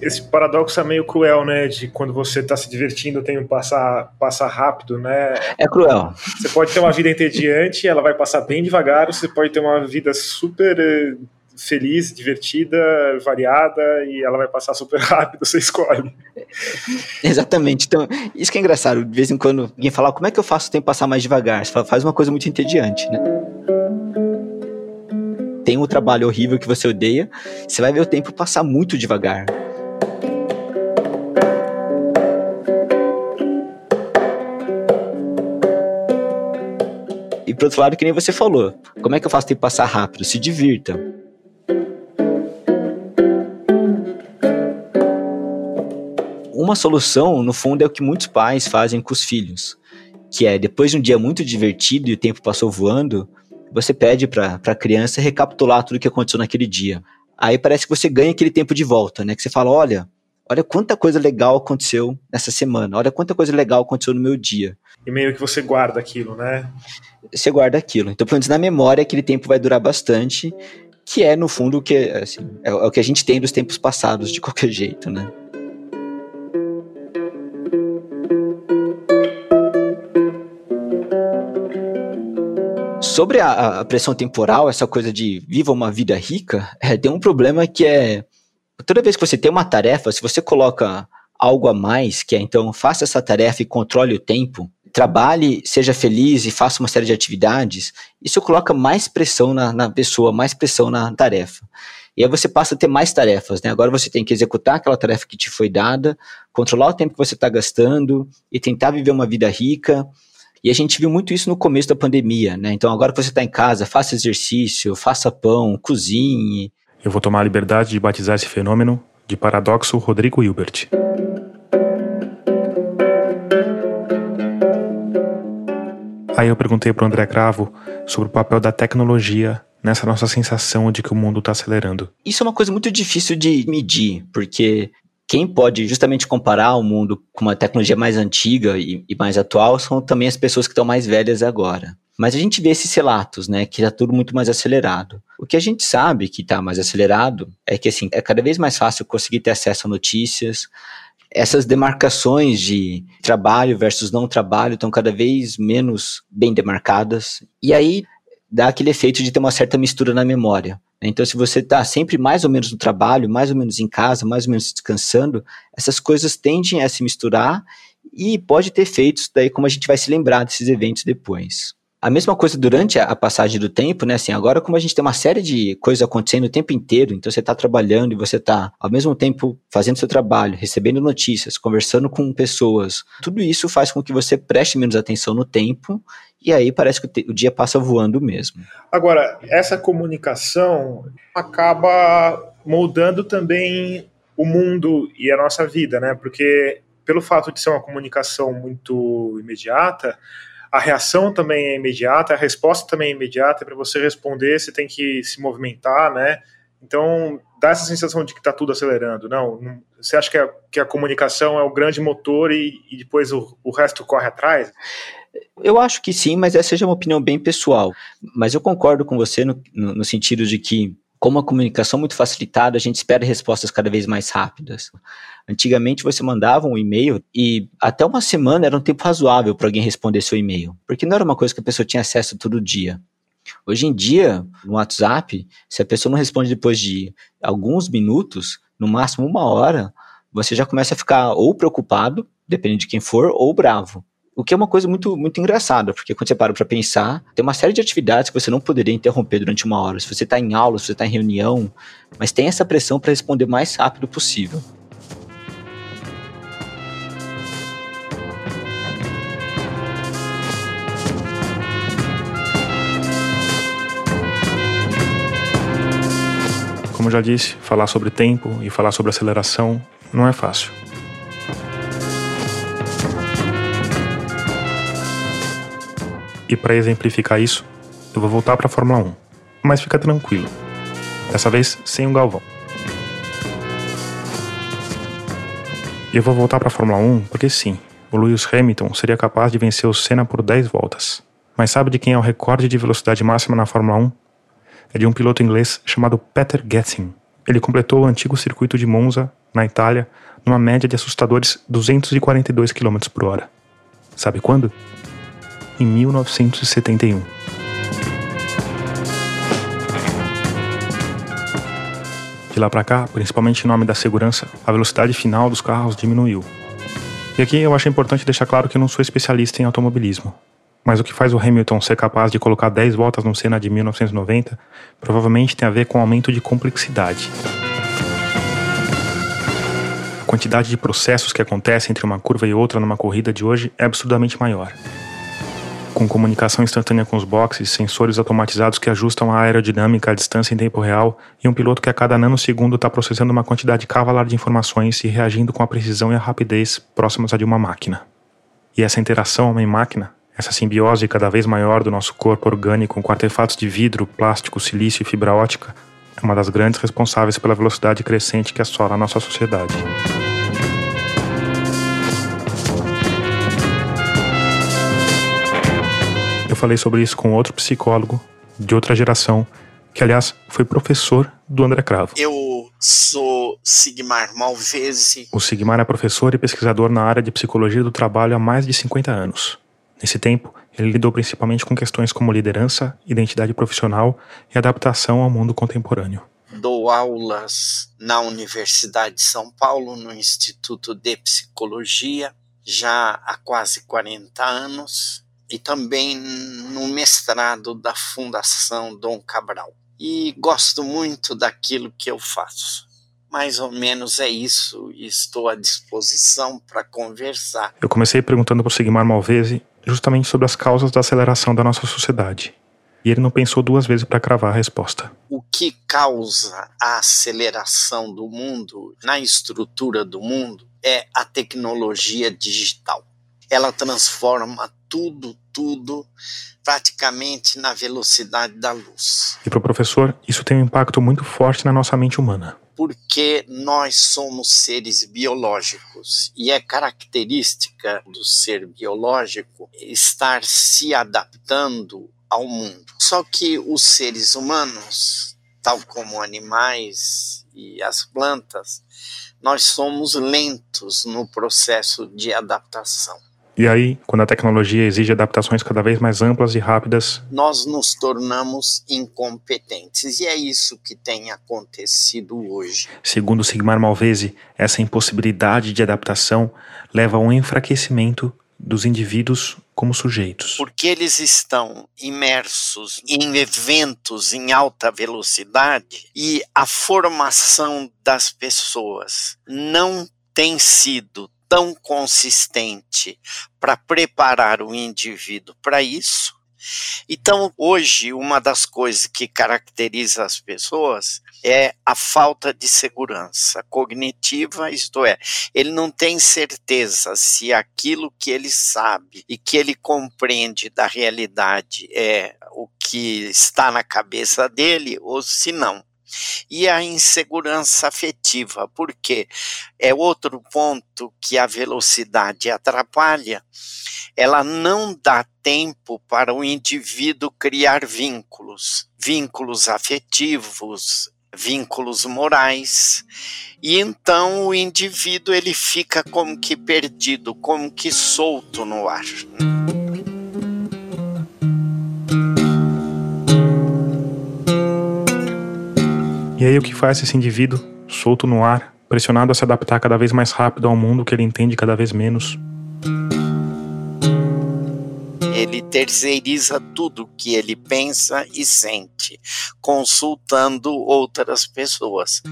Esse paradoxo é meio cruel, né? De quando você está se divertindo, o tempo passa, passa rápido, né? É cruel. Você pode ter uma vida entediante, ela vai passar bem devagar, você pode ter uma vida super eh, feliz, divertida, variada e ela vai passar super [LAUGHS] rápido, você escolhe. Exatamente. Então, isso que é engraçado, de vez em quando alguém fala, ah, como é que eu faço o tempo passar mais devagar? Você fala, faz uma coisa muito entediante, né? Tem um trabalho horrível que você odeia, você vai ver o tempo passar muito devagar. E pro outro lado, que nem você falou, como é que eu faço o tempo passar rápido? Se divirta. Uma solução, no fundo, é o que muitos pais fazem com os filhos, que é depois de um dia muito divertido e o tempo passou voando, você pede para a criança recapitular tudo o que aconteceu naquele dia. Aí parece que você ganha aquele tempo de volta, né? Que você fala, olha, olha quanta coisa legal aconteceu nessa semana, olha quanta coisa legal aconteceu no meu dia. E meio que você guarda aquilo, né? Você guarda aquilo. Então, pelo menos na memória, aquele tempo vai durar bastante, que é, no fundo, o que, assim, é, é o que a gente tem dos tempos passados, de qualquer [LAUGHS] jeito, né? Sobre a, a, pressão temporal, essa coisa de viva uma vida rica, é, tem um problema que é toda vez que você tem uma tarefa, se você coloca algo a mais, que é então faça essa tarefa e controle o tempo, trabalhe, seja feliz e faça uma série de atividades, isso coloca mais pressão na, na pessoa, mais pressão na tarefa. E aí você passa a ter mais tarefas, né? Agora você tem que executar aquela tarefa que te foi dada, controlar o tempo que você está gastando e tentar viver uma vida rica e a gente viu muito isso no começo da pandemia, né? Então agora que você está em casa, faça exercício, faça pão, cozinhe. Eu vou tomar a liberdade de batizar esse fenômeno de paradoxo Rodrigo Hilbert. Aí eu perguntei para o André Cravo sobre o papel da tecnologia nessa nossa sensação de que o mundo está acelerando. Isso é uma coisa muito difícil de medir, porque quem pode justamente comparar o mundo com uma tecnologia mais antiga e, e mais atual são também as pessoas que estão mais velhas agora. Mas a gente vê esses relatos, né, que está tudo muito mais acelerado. O que a gente sabe que está mais acelerado é que assim é cada vez mais fácil conseguir ter acesso a notícias. Essas demarcações de trabalho versus não trabalho estão cada vez menos bem demarcadas. E aí dá aquele efeito de ter uma certa mistura na memória. Então, se você está sempre mais ou menos no trabalho, mais ou menos em casa, mais ou menos descansando, essas coisas tendem a se misturar e pode ter efeitos daí como a gente vai se lembrar desses eventos depois. A mesma coisa durante a passagem do tempo, né? Assim, agora como a gente tem uma série de coisas acontecendo o tempo inteiro, então você está trabalhando e você está ao mesmo tempo fazendo seu trabalho, recebendo notícias, conversando com pessoas, tudo isso faz com que você preste menos atenção no tempo e aí parece que o dia passa voando mesmo. Agora, essa comunicação acaba moldando também o mundo e a nossa vida, né? Porque pelo fato de ser uma comunicação muito imediata, a reação também é imediata, a resposta também é imediata, para você responder você tem que se movimentar, né? Então, dá essa sensação de que está tudo acelerando. Não, você acha que a, que a comunicação é o grande motor e, e depois o, o resto corre atrás? Eu acho que sim, mas essa é uma opinião bem pessoal. Mas eu concordo com você no, no, no sentido de que, como a comunicação é muito facilitada, a gente espera respostas cada vez mais rápidas. Antigamente você mandava um e-mail e até uma semana era um tempo razoável para alguém responder seu e-mail, porque não era uma coisa que a pessoa tinha acesso todo dia. Hoje em dia, no WhatsApp, se a pessoa não responde depois de alguns minutos, no máximo uma hora, você já começa a ficar ou preocupado, dependendo de quem for, ou bravo. O que é uma coisa muito, muito engraçada, porque quando você para para pensar, tem uma série de atividades que você não poderia interromper durante uma hora. Se você está em aula, se você está em reunião, mas tem essa pressão para responder o mais rápido possível. Como já disse, falar sobre tempo e falar sobre aceleração não é fácil. E para exemplificar isso, eu vou voltar para a Fórmula 1. Mas fica tranquilo. Dessa vez sem um Galvão. Eu vou voltar para a Fórmula 1 porque sim, o Lewis Hamilton seria capaz de vencer o Senna por 10 voltas. Mas sabe de quem é o recorde de velocidade máxima na Fórmula 1? É de um piloto inglês chamado Peter Getting. Ele completou o antigo circuito de Monza, na Itália, numa média de assustadores 242 km por hora. Sabe quando? Em 1971. De lá para cá, principalmente em nome da segurança, a velocidade final dos carros diminuiu. E aqui eu acho importante deixar claro que eu não sou especialista em automobilismo. Mas o que faz o Hamilton ser capaz de colocar 10 voltas no Senna de 1990 provavelmente tem a ver com o aumento de complexidade. A quantidade de processos que acontece entre uma curva e outra numa corrida de hoje é absurdamente maior. Com comunicação instantânea com os boxes, sensores automatizados que ajustam a aerodinâmica à distância em tempo real e um piloto que a cada nanosegundo está processando uma quantidade cavalar de informações e reagindo com a precisão e a rapidez próximas a de uma máquina. E essa interação homem-máquina, essa simbiose cada vez maior do nosso corpo orgânico com artefatos de vidro, plástico, silício e fibra ótica, é uma das grandes responsáveis pela velocidade crescente que assola a nossa sociedade. Eu falei sobre isso com outro psicólogo de outra geração, que aliás foi professor do André Cravo. Eu sou Sigmar Malvese. O Sigmar é professor e pesquisador na área de psicologia do trabalho há mais de 50 anos. Nesse tempo, ele lidou principalmente com questões como liderança, identidade profissional e adaptação ao mundo contemporâneo. Dou aulas na Universidade de São Paulo, no Instituto de Psicologia, já há quase 40 anos e também no mestrado da Fundação Dom Cabral. E gosto muito daquilo que eu faço. Mais ou menos é isso e estou à disposição para conversar. Eu comecei perguntando para o Sigmar Malvese justamente sobre as causas da aceleração da nossa sociedade. E ele não pensou duas vezes para cravar a resposta. O que causa a aceleração do mundo, na estrutura do mundo, é a tecnologia digital. Ela transforma tudo, tudo praticamente na velocidade da luz. E para o professor, isso tem um impacto muito forte na nossa mente humana. Porque nós somos seres biológicos e é característica do ser biológico estar se adaptando ao mundo. Só que os seres humanos, tal como animais e as plantas, nós somos lentos no processo de adaptação. E aí, quando a tecnologia exige adaptações cada vez mais amplas e rápidas, nós nos tornamos incompetentes. E é isso que tem acontecido hoje. Segundo Sigmar Malvese, essa impossibilidade de adaptação leva a um enfraquecimento dos indivíduos como sujeitos. Porque eles estão imersos em eventos em alta velocidade e a formação das pessoas não tem sido tão consistente para preparar o indivíduo para isso. Então, hoje, uma das coisas que caracteriza as pessoas é a falta de segurança cognitiva, isto é, ele não tem certeza se aquilo que ele sabe e que ele compreende da realidade é o que está na cabeça dele ou se não e a insegurança afetiva, porque é outro ponto que a velocidade atrapalha. Ela não dá tempo para o indivíduo criar vínculos, vínculos afetivos, vínculos morais. E então o indivíduo ele fica como que perdido, como que solto no ar. E aí o que faz esse indivíduo, solto no ar, pressionado a se adaptar cada vez mais rápido ao mundo que ele entende cada vez menos? Ele terceiriza tudo que ele pensa e sente, consultando outras pessoas.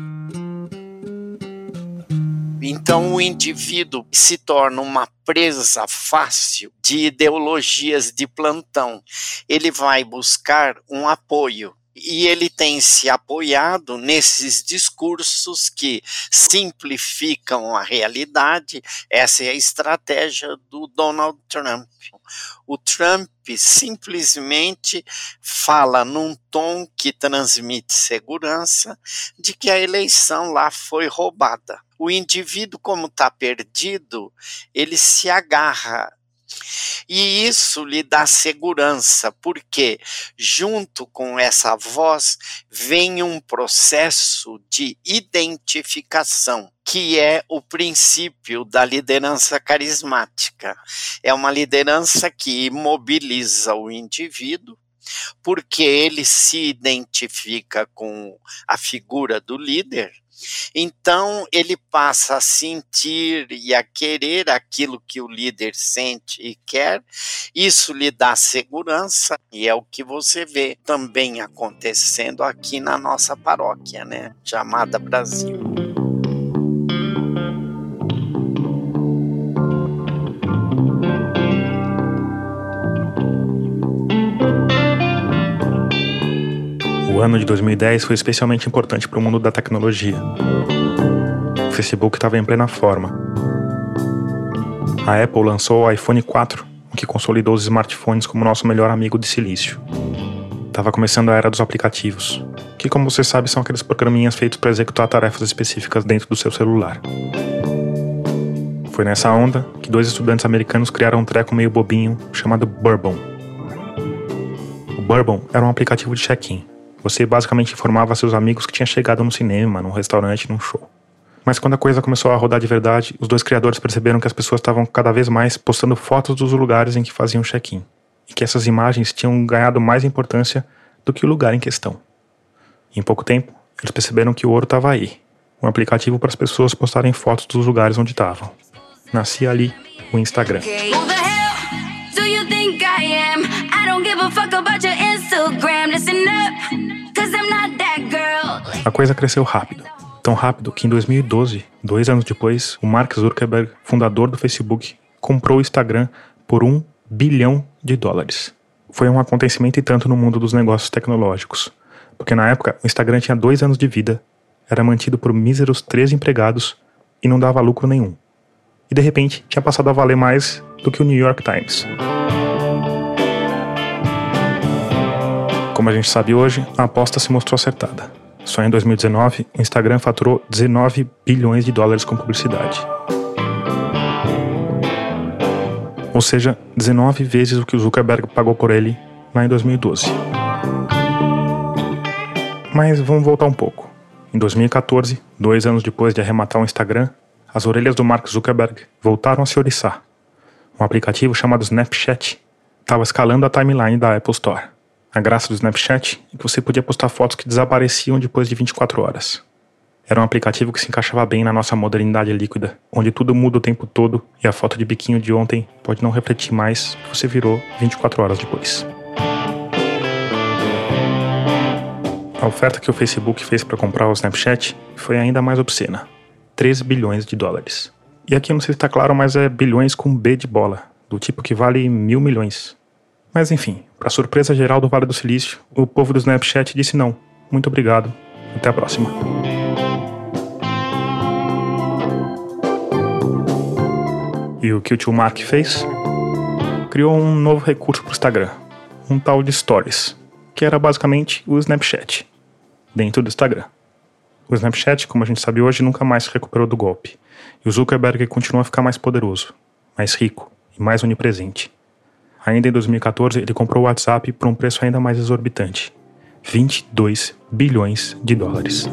Então o indivíduo se torna uma presa fácil de ideologias de plantão. Ele vai buscar um apoio e ele tem se apoiado nesses discursos que simplificam a realidade. Essa é a estratégia do Donald Trump. O Trump simplesmente fala num tom que transmite segurança de que a eleição lá foi roubada. O indivíduo, como está perdido, ele se agarra e isso lhe dá segurança, porque junto com essa voz vem um processo de identificação, que é o princípio da liderança carismática. É uma liderança que mobiliza o indivíduo porque ele se identifica com a figura do líder então ele passa a sentir e a querer aquilo que o líder sente e quer. Isso lhe dá segurança e é o que você vê também acontecendo aqui na nossa paróquia, né? Chamada Brasil. Ano de 2010 foi especialmente importante para o mundo da tecnologia. O Facebook estava em plena forma. A Apple lançou o iPhone 4, o que consolidou os smartphones como nosso melhor amigo de silício. Estava começando a era dos aplicativos, que, como você sabe, são aqueles programinhas feitos para executar tarefas específicas dentro do seu celular. Foi nessa onda que dois estudantes americanos criaram um treco meio bobinho chamado Bourbon. O Bourbon era um aplicativo de check-in. Você basicamente informava seus amigos que tinha chegado no cinema, num restaurante, num show. Mas quando a coisa começou a rodar de verdade, os dois criadores perceberam que as pessoas estavam cada vez mais postando fotos dos lugares em que faziam check-in. E que essas imagens tinham ganhado mais importância do que o lugar em questão. em pouco tempo, eles perceberam que o ouro estava aí um aplicativo para as pessoas postarem fotos dos lugares onde estavam nascia ali o Instagram. A coisa cresceu rápido. Tão rápido que em 2012, dois anos depois, o Mark Zuckerberg, fundador do Facebook, comprou o Instagram por um bilhão de dólares. Foi um acontecimento e tanto no mundo dos negócios tecnológicos, porque na época o Instagram tinha dois anos de vida, era mantido por míseros três empregados e não dava lucro nenhum e de repente tinha passado a valer mais do que o New York Times. Como a gente sabe hoje, a aposta se mostrou acertada. Só em 2019, o Instagram faturou 19 bilhões de dólares com publicidade. Ou seja, 19 vezes o que o Zuckerberg pagou por ele lá em 2012. Mas vamos voltar um pouco. Em 2014, dois anos depois de arrematar o Instagram, as orelhas do Mark Zuckerberg voltaram a se oriçar. Um aplicativo chamado Snapchat estava escalando a timeline da Apple Store. A graça do Snapchat é que você podia postar fotos que desapareciam depois de 24 horas. Era um aplicativo que se encaixava bem na nossa modernidade líquida, onde tudo muda o tempo todo e a foto de biquinho de ontem pode não refletir mais que você virou 24 horas depois. A oferta que o Facebook fez para comprar o Snapchat foi ainda mais obscena. 3 bilhões de dólares. E aqui não sei se está claro, mas é bilhões com B de bola, do tipo que vale mil milhões. Mas enfim, para surpresa geral do Vale do Silício, o povo do Snapchat disse não. Muito obrigado. Até a próxima. E o que o tio Mark fez? Criou um novo recurso para o Instagram, um tal de Stories, que era basicamente o Snapchat, dentro do Instagram. O Snapchat, como a gente sabe hoje, nunca mais se recuperou do golpe. E o Zuckerberg continua a ficar mais poderoso, mais rico e mais onipresente. Ainda em 2014, ele comprou o WhatsApp por um preço ainda mais exorbitante: 22 bilhões de dólares.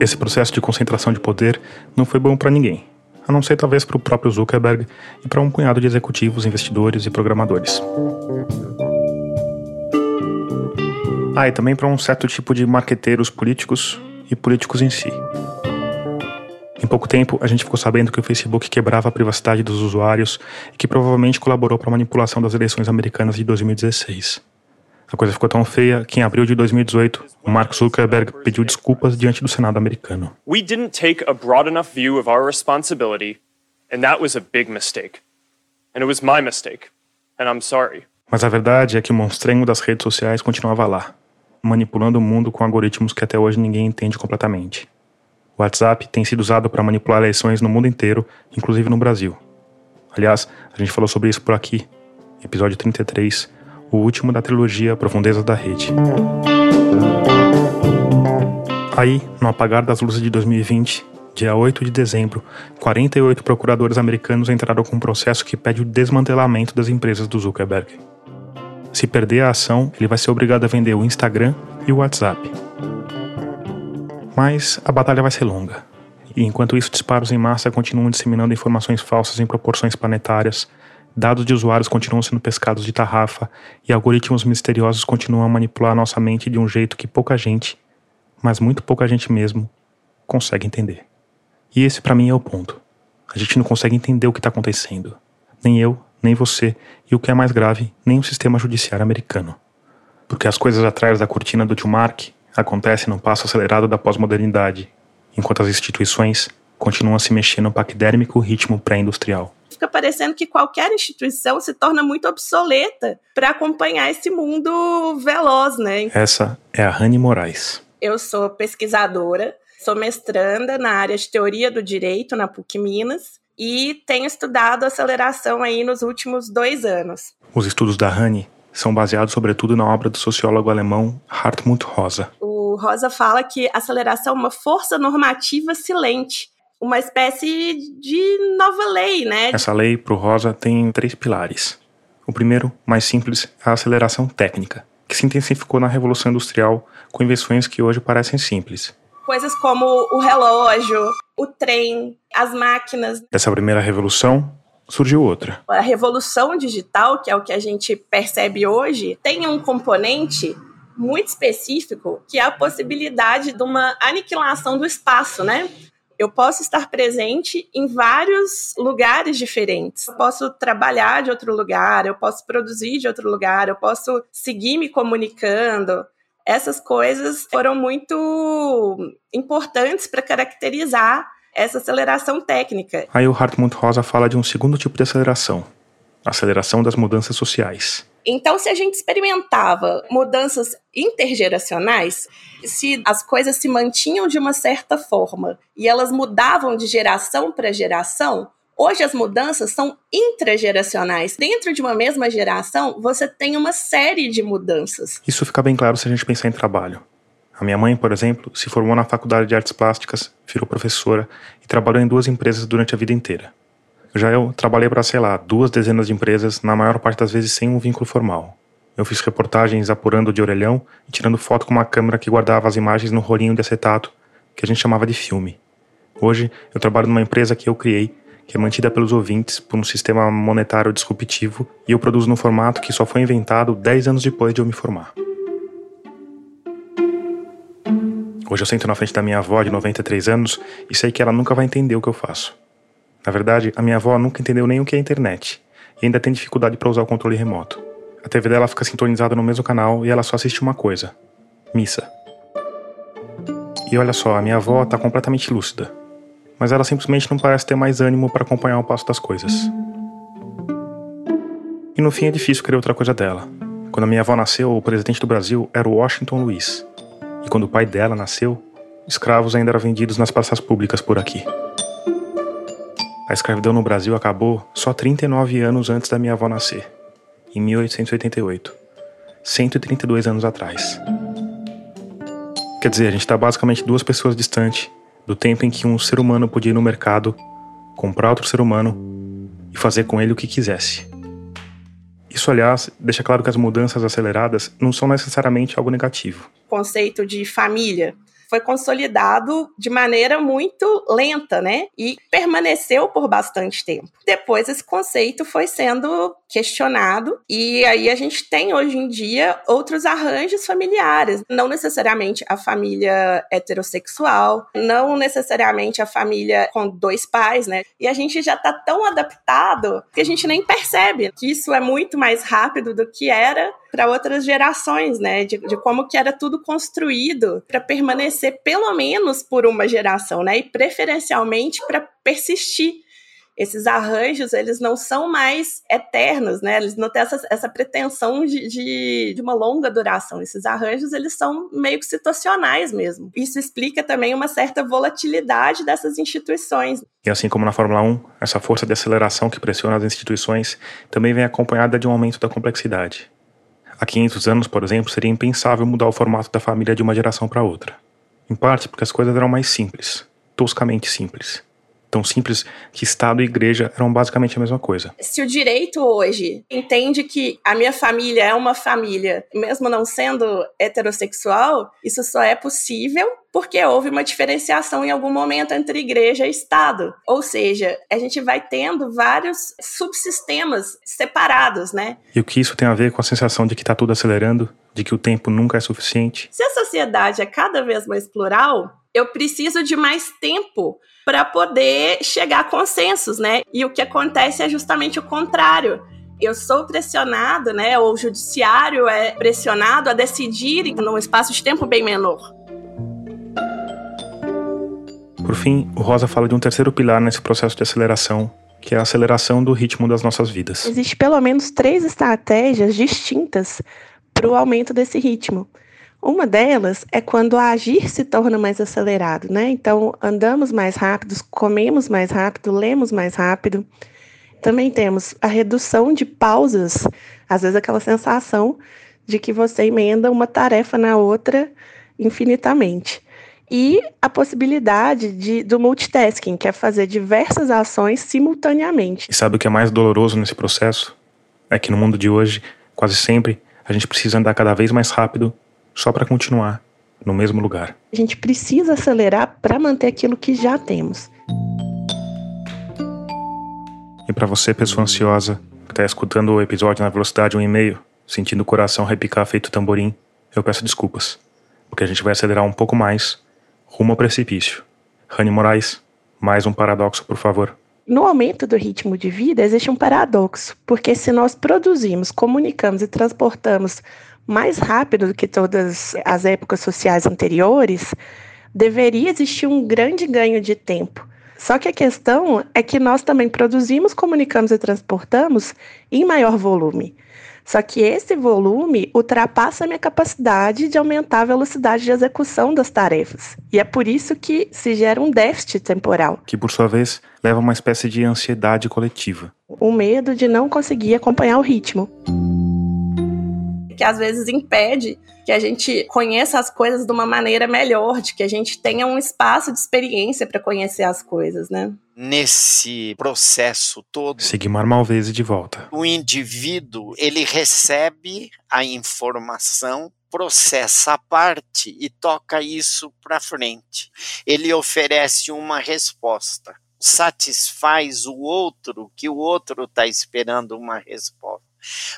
Esse processo de concentração de poder não foi bom para ninguém, a não ser talvez para o próprio Zuckerberg e para um punhado de executivos, investidores e programadores. Ah, e também para um certo tipo de marqueteiros políticos e políticos em si. Em pouco tempo, a gente ficou sabendo que o Facebook quebrava a privacidade dos usuários e que provavelmente colaborou para a manipulação das eleições americanas de 2016. A coisa ficou tão feia que em abril de 2018, o Mark Zuckerberg pediu desculpas diante do Senado americano. We didn't take a broad enough view of our responsibility, and that was a big mistake. And it was my mistake, and I'm sorry. Mas a verdade é que o monstrengo das redes sociais continuava lá, manipulando o mundo com algoritmos que até hoje ninguém entende completamente. O WhatsApp tem sido usado para manipular eleições no mundo inteiro, inclusive no Brasil. Aliás, a gente falou sobre isso por aqui, episódio 33, o último da trilogia Profundezas da Rede. Aí, no apagar das luzes de 2020, dia 8 de dezembro, 48 procuradores americanos entraram com um processo que pede o desmantelamento das empresas do Zuckerberg. Se perder a ação, ele vai ser obrigado a vender o Instagram e o WhatsApp. Mas a batalha vai ser longa. E enquanto isso, disparos em massa continuam disseminando informações falsas em proporções planetárias, dados de usuários continuam sendo pescados de tarrafa e algoritmos misteriosos continuam a manipular nossa mente de um jeito que pouca gente, mas muito pouca gente mesmo, consegue entender. E esse para mim é o ponto. A gente não consegue entender o que está acontecendo. Nem eu, nem você, e o que é mais grave, nem o sistema judiciário americano. Porque as coisas atrás da cortina do tio Mark acontecem no passo acelerado da pós-modernidade, enquanto as instituições continuam a se mexer no paquidérmico ritmo pré-industrial. fica parecendo que qualquer instituição se torna muito obsoleta para acompanhar esse mundo veloz, né? Essa é a Rani Moraes. Eu sou pesquisadora, sou mestranda na área de teoria do direito na PUC Minas e tenho estudado aceleração aí nos últimos dois anos. Os estudos da Rani são baseados sobretudo na obra do sociólogo alemão Hartmut Rosa. O Rosa fala que aceleração é uma força normativa silente, uma espécie de nova lei, né? Essa lei, para o Rosa, tem três pilares. O primeiro, mais simples, é a aceleração técnica, que se intensificou na Revolução Industrial com invenções que hoje parecem simples. Coisas como o relógio, o trem, as máquinas. Dessa primeira revolução, surgiu outra. A revolução digital, que é o que a gente percebe hoje, tem um componente muito específico, que é a possibilidade de uma aniquilação do espaço, né? Eu posso estar presente em vários lugares diferentes. Eu posso trabalhar de outro lugar, eu posso produzir de outro lugar, eu posso seguir me comunicando. Essas coisas foram muito importantes para caracterizar essa aceleração técnica. Aí o Hartmut Rosa fala de um segundo tipo de aceleração, aceleração das mudanças sociais. Então, se a gente experimentava mudanças intergeracionais, se as coisas se mantinham de uma certa forma e elas mudavam de geração para geração, hoje as mudanças são intrageracionais. Dentro de uma mesma geração, você tem uma série de mudanças. Isso fica bem claro se a gente pensar em trabalho. A minha mãe, por exemplo, se formou na Faculdade de Artes Plásticas, virou professora e trabalhou em duas empresas durante a vida inteira. Já eu trabalhei para, sei lá, duas dezenas de empresas, na maior parte das vezes sem um vínculo formal. Eu fiz reportagens apurando de orelhão e tirando foto com uma câmera que guardava as imagens no rolinho de acetato, que a gente chamava de filme. Hoje, eu trabalho numa empresa que eu criei, que é mantida pelos ouvintes por um sistema monetário disruptivo, e eu produzo num formato que só foi inventado 10 anos depois de eu me formar. Hoje eu sento na frente da minha avó de 93 anos e sei que ela nunca vai entender o que eu faço. Na verdade, a minha avó nunca entendeu nem o que é internet e ainda tem dificuldade para usar o controle remoto. A TV dela fica sintonizada no mesmo canal e ela só assiste uma coisa: missa. E olha só, a minha avó está completamente lúcida, mas ela simplesmente não parece ter mais ânimo para acompanhar o passo das coisas. E no fim é difícil querer outra coisa dela. Quando a minha avó nasceu, o presidente do Brasil era o Washington Luiz. E quando o pai dela nasceu, escravos ainda eram vendidos nas praças públicas por aqui. A escravidão no Brasil acabou só 39 anos antes da minha avó nascer, em 1888, 132 anos atrás. Quer dizer, a gente está basicamente duas pessoas distantes do tempo em que um ser humano podia ir no mercado, comprar outro ser humano e fazer com ele o que quisesse. Isso, aliás, deixa claro que as mudanças aceleradas não são necessariamente algo negativo. O conceito de família foi consolidado de maneira muito lenta, né? E permaneceu por bastante tempo. Depois esse conceito foi sendo questionado e aí a gente tem hoje em dia outros arranjos familiares, não necessariamente a família heterossexual, não necessariamente a família com dois pais, né? E a gente já tá tão adaptado que a gente nem percebe que isso é muito mais rápido do que era para outras gerações, né? De, de, como que era tudo construído para permanecer pelo menos por uma geração, né? E preferencialmente para persistir. Esses arranjos, eles não são mais eternos, né? Eles não têm essa, essa pretensão de, de, de uma longa duração. Esses arranjos, eles são meio que situacionais mesmo. Isso explica também uma certa volatilidade dessas instituições. E assim como na Fórmula 1, essa força de aceleração que pressiona as instituições também vem acompanhada de um aumento da complexidade. Há 500 anos, por exemplo, seria impensável mudar o formato da família de uma geração para outra. Em parte porque as coisas eram mais simples, toscamente simples. Tão simples que Estado e Igreja eram basicamente a mesma coisa. Se o direito hoje entende que a minha família é uma família, mesmo não sendo heterossexual, isso só é possível porque houve uma diferenciação em algum momento entre igreja e Estado. Ou seja, a gente vai tendo vários subsistemas separados, né? E o que isso tem a ver com a sensação de que está tudo acelerando? De que o tempo nunca é suficiente? Se a sociedade é cada vez mais plural, eu preciso de mais tempo para poder chegar a consensos, né? E o que acontece é justamente o contrário eu sou pressionado, né, ou o judiciário é pressionado a decidir num espaço de tempo bem menor. Por fim, o Rosa fala de um terceiro pilar nesse processo de aceleração, que é a aceleração do ritmo das nossas vidas. Existem pelo menos três estratégias distintas para o aumento desse ritmo. Uma delas é quando agir se torna mais acelerado, né? Então, andamos mais rápidos, comemos mais rápido, lemos mais rápido. Também temos a redução de pausas, às vezes aquela sensação de que você emenda uma tarefa na outra infinitamente. E a possibilidade de, do multitasking, que é fazer diversas ações simultaneamente. E sabe o que é mais doloroso nesse processo? É que no mundo de hoje, quase sempre, a gente precisa andar cada vez mais rápido só para continuar no mesmo lugar. A gente precisa acelerar para manter aquilo que já temos. E para você, pessoa ansiosa, que está escutando o episódio na velocidade 1,5, sentindo o coração repicar feito tamborim, eu peço desculpas, porque a gente vai acelerar um pouco mais rumo ao precipício. Rani Moraes, mais um paradoxo, por favor. No aumento do ritmo de vida, existe um paradoxo, porque se nós produzimos, comunicamos e transportamos mais rápido do que todas as épocas sociais anteriores, deveria existir um grande ganho de tempo. Só que a questão é que nós também produzimos, comunicamos e transportamos em maior volume. Só que esse volume ultrapassa a minha capacidade de aumentar a velocidade de execução das tarefas. E é por isso que se gera um déficit temporal. Que, por sua vez, leva a uma espécie de ansiedade coletiva. O medo de não conseguir acompanhar o ritmo que às vezes impede que a gente conheça as coisas de uma maneira melhor, de que a gente tenha um espaço de experiência para conhecer as coisas, né? Nesse processo todo, Sigmar Malvese de volta. o indivíduo ele recebe a informação processa a parte e toca isso para frente. Ele oferece uma resposta, satisfaz o outro que o outro está esperando uma resposta.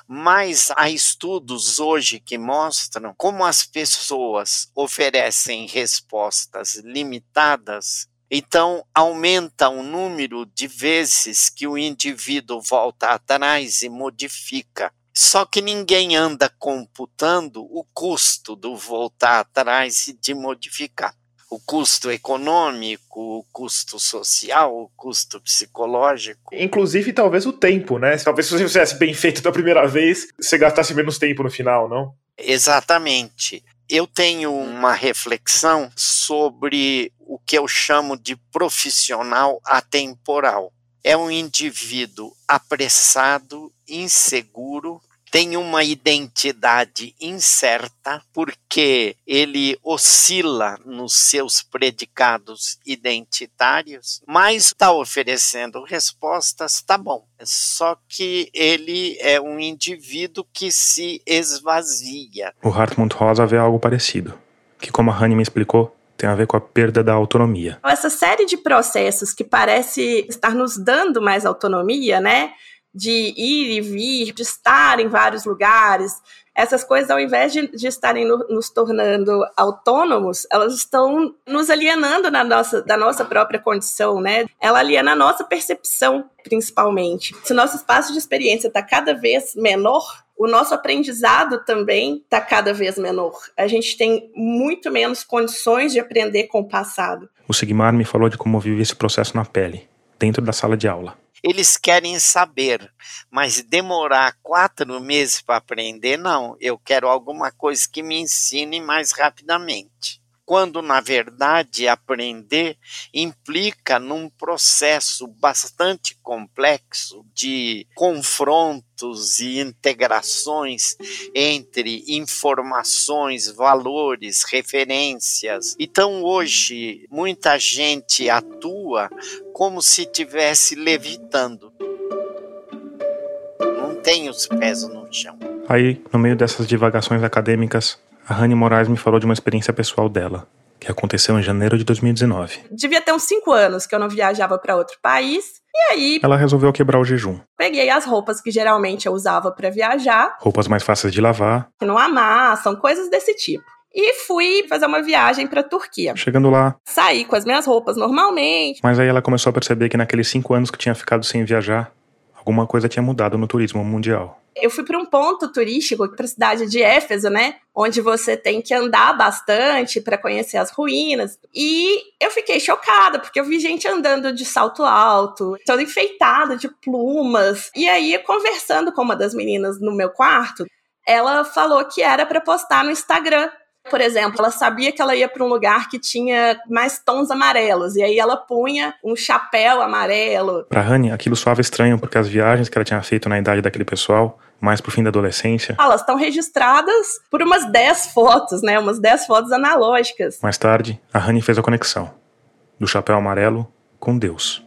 Mas há estudos hoje que mostram como as pessoas oferecem respostas limitadas, então aumenta o número de vezes que o indivíduo volta atrás e modifica. Só que ninguém anda computando o custo do voltar atrás e de modificar o custo econômico, o custo social, o custo psicológico. Inclusive, talvez o tempo, né? Talvez se você fizesse bem feito da primeira vez, você gastasse menos tempo no final, não? Exatamente. Eu tenho uma reflexão sobre o que eu chamo de profissional atemporal. É um indivíduo apressado, inseguro, tem uma identidade incerta, porque ele oscila nos seus predicados identitários, mas está oferecendo respostas, tá bom. Só que ele é um indivíduo que se esvazia. O Hartmut Rosa vê algo parecido, que como a Rani me explicou, tem a ver com a perda da autonomia. Essa série de processos que parece estar nos dando mais autonomia, né? De ir e vir, de estar em vários lugares, essas coisas, ao invés de, de estarem no, nos tornando autônomos, elas estão nos alienando na nossa, da nossa própria condição, né? Ela aliena a nossa percepção, principalmente. Se o nosso espaço de experiência está cada vez menor, o nosso aprendizado também está cada vez menor. A gente tem muito menos condições de aprender com o passado. O Sigmar me falou de como vive esse processo na pele, dentro da sala de aula. Eles querem saber, mas demorar quatro meses para aprender, não. Eu quero alguma coisa que me ensine mais rapidamente. Quando, na verdade, aprender implica num processo bastante complexo de confrontos e integrações entre informações, valores, referências. Então, hoje, muita gente atua como se estivesse levitando. Não tem os pés no chão. Aí, no meio dessas divagações acadêmicas, a Rani Moraes me falou de uma experiência pessoal dela, que aconteceu em janeiro de 2019. Devia ter uns cinco anos que eu não viajava para outro país. E aí, Ela resolveu quebrar o jejum. peguei as roupas que geralmente eu usava para viajar, Roupas mais fáceis de lavar. que não amassam, coisas desse tipo. E fui fazer uma viagem para Turquia. Chegando lá, Saí com as minhas roupas normalmente. mas aí ela começou a perceber que naqueles cinco anos que tinha ficado sem viajar, alguma coisa tinha mudado no turismo mundial. Eu fui para um ponto turístico, para a cidade de Éfeso, né? Onde você tem que andar bastante para conhecer as ruínas. E eu fiquei chocada, porque eu vi gente andando de salto alto, todo enfeitado de plumas. E aí, conversando com uma das meninas no meu quarto, ela falou que era para postar no Instagram. Por exemplo, ela sabia que ela ia para um lugar que tinha mais tons amarelos, e aí ela punha um chapéu amarelo. Para Rani, aquilo soava estranho, porque as viagens que ela tinha feito na idade daquele pessoal, mais pro fim da adolescência. Elas estão registradas por umas 10 fotos, né? Umas 10 fotos analógicas. Mais tarde, a Rani fez a conexão do chapéu amarelo com Deus.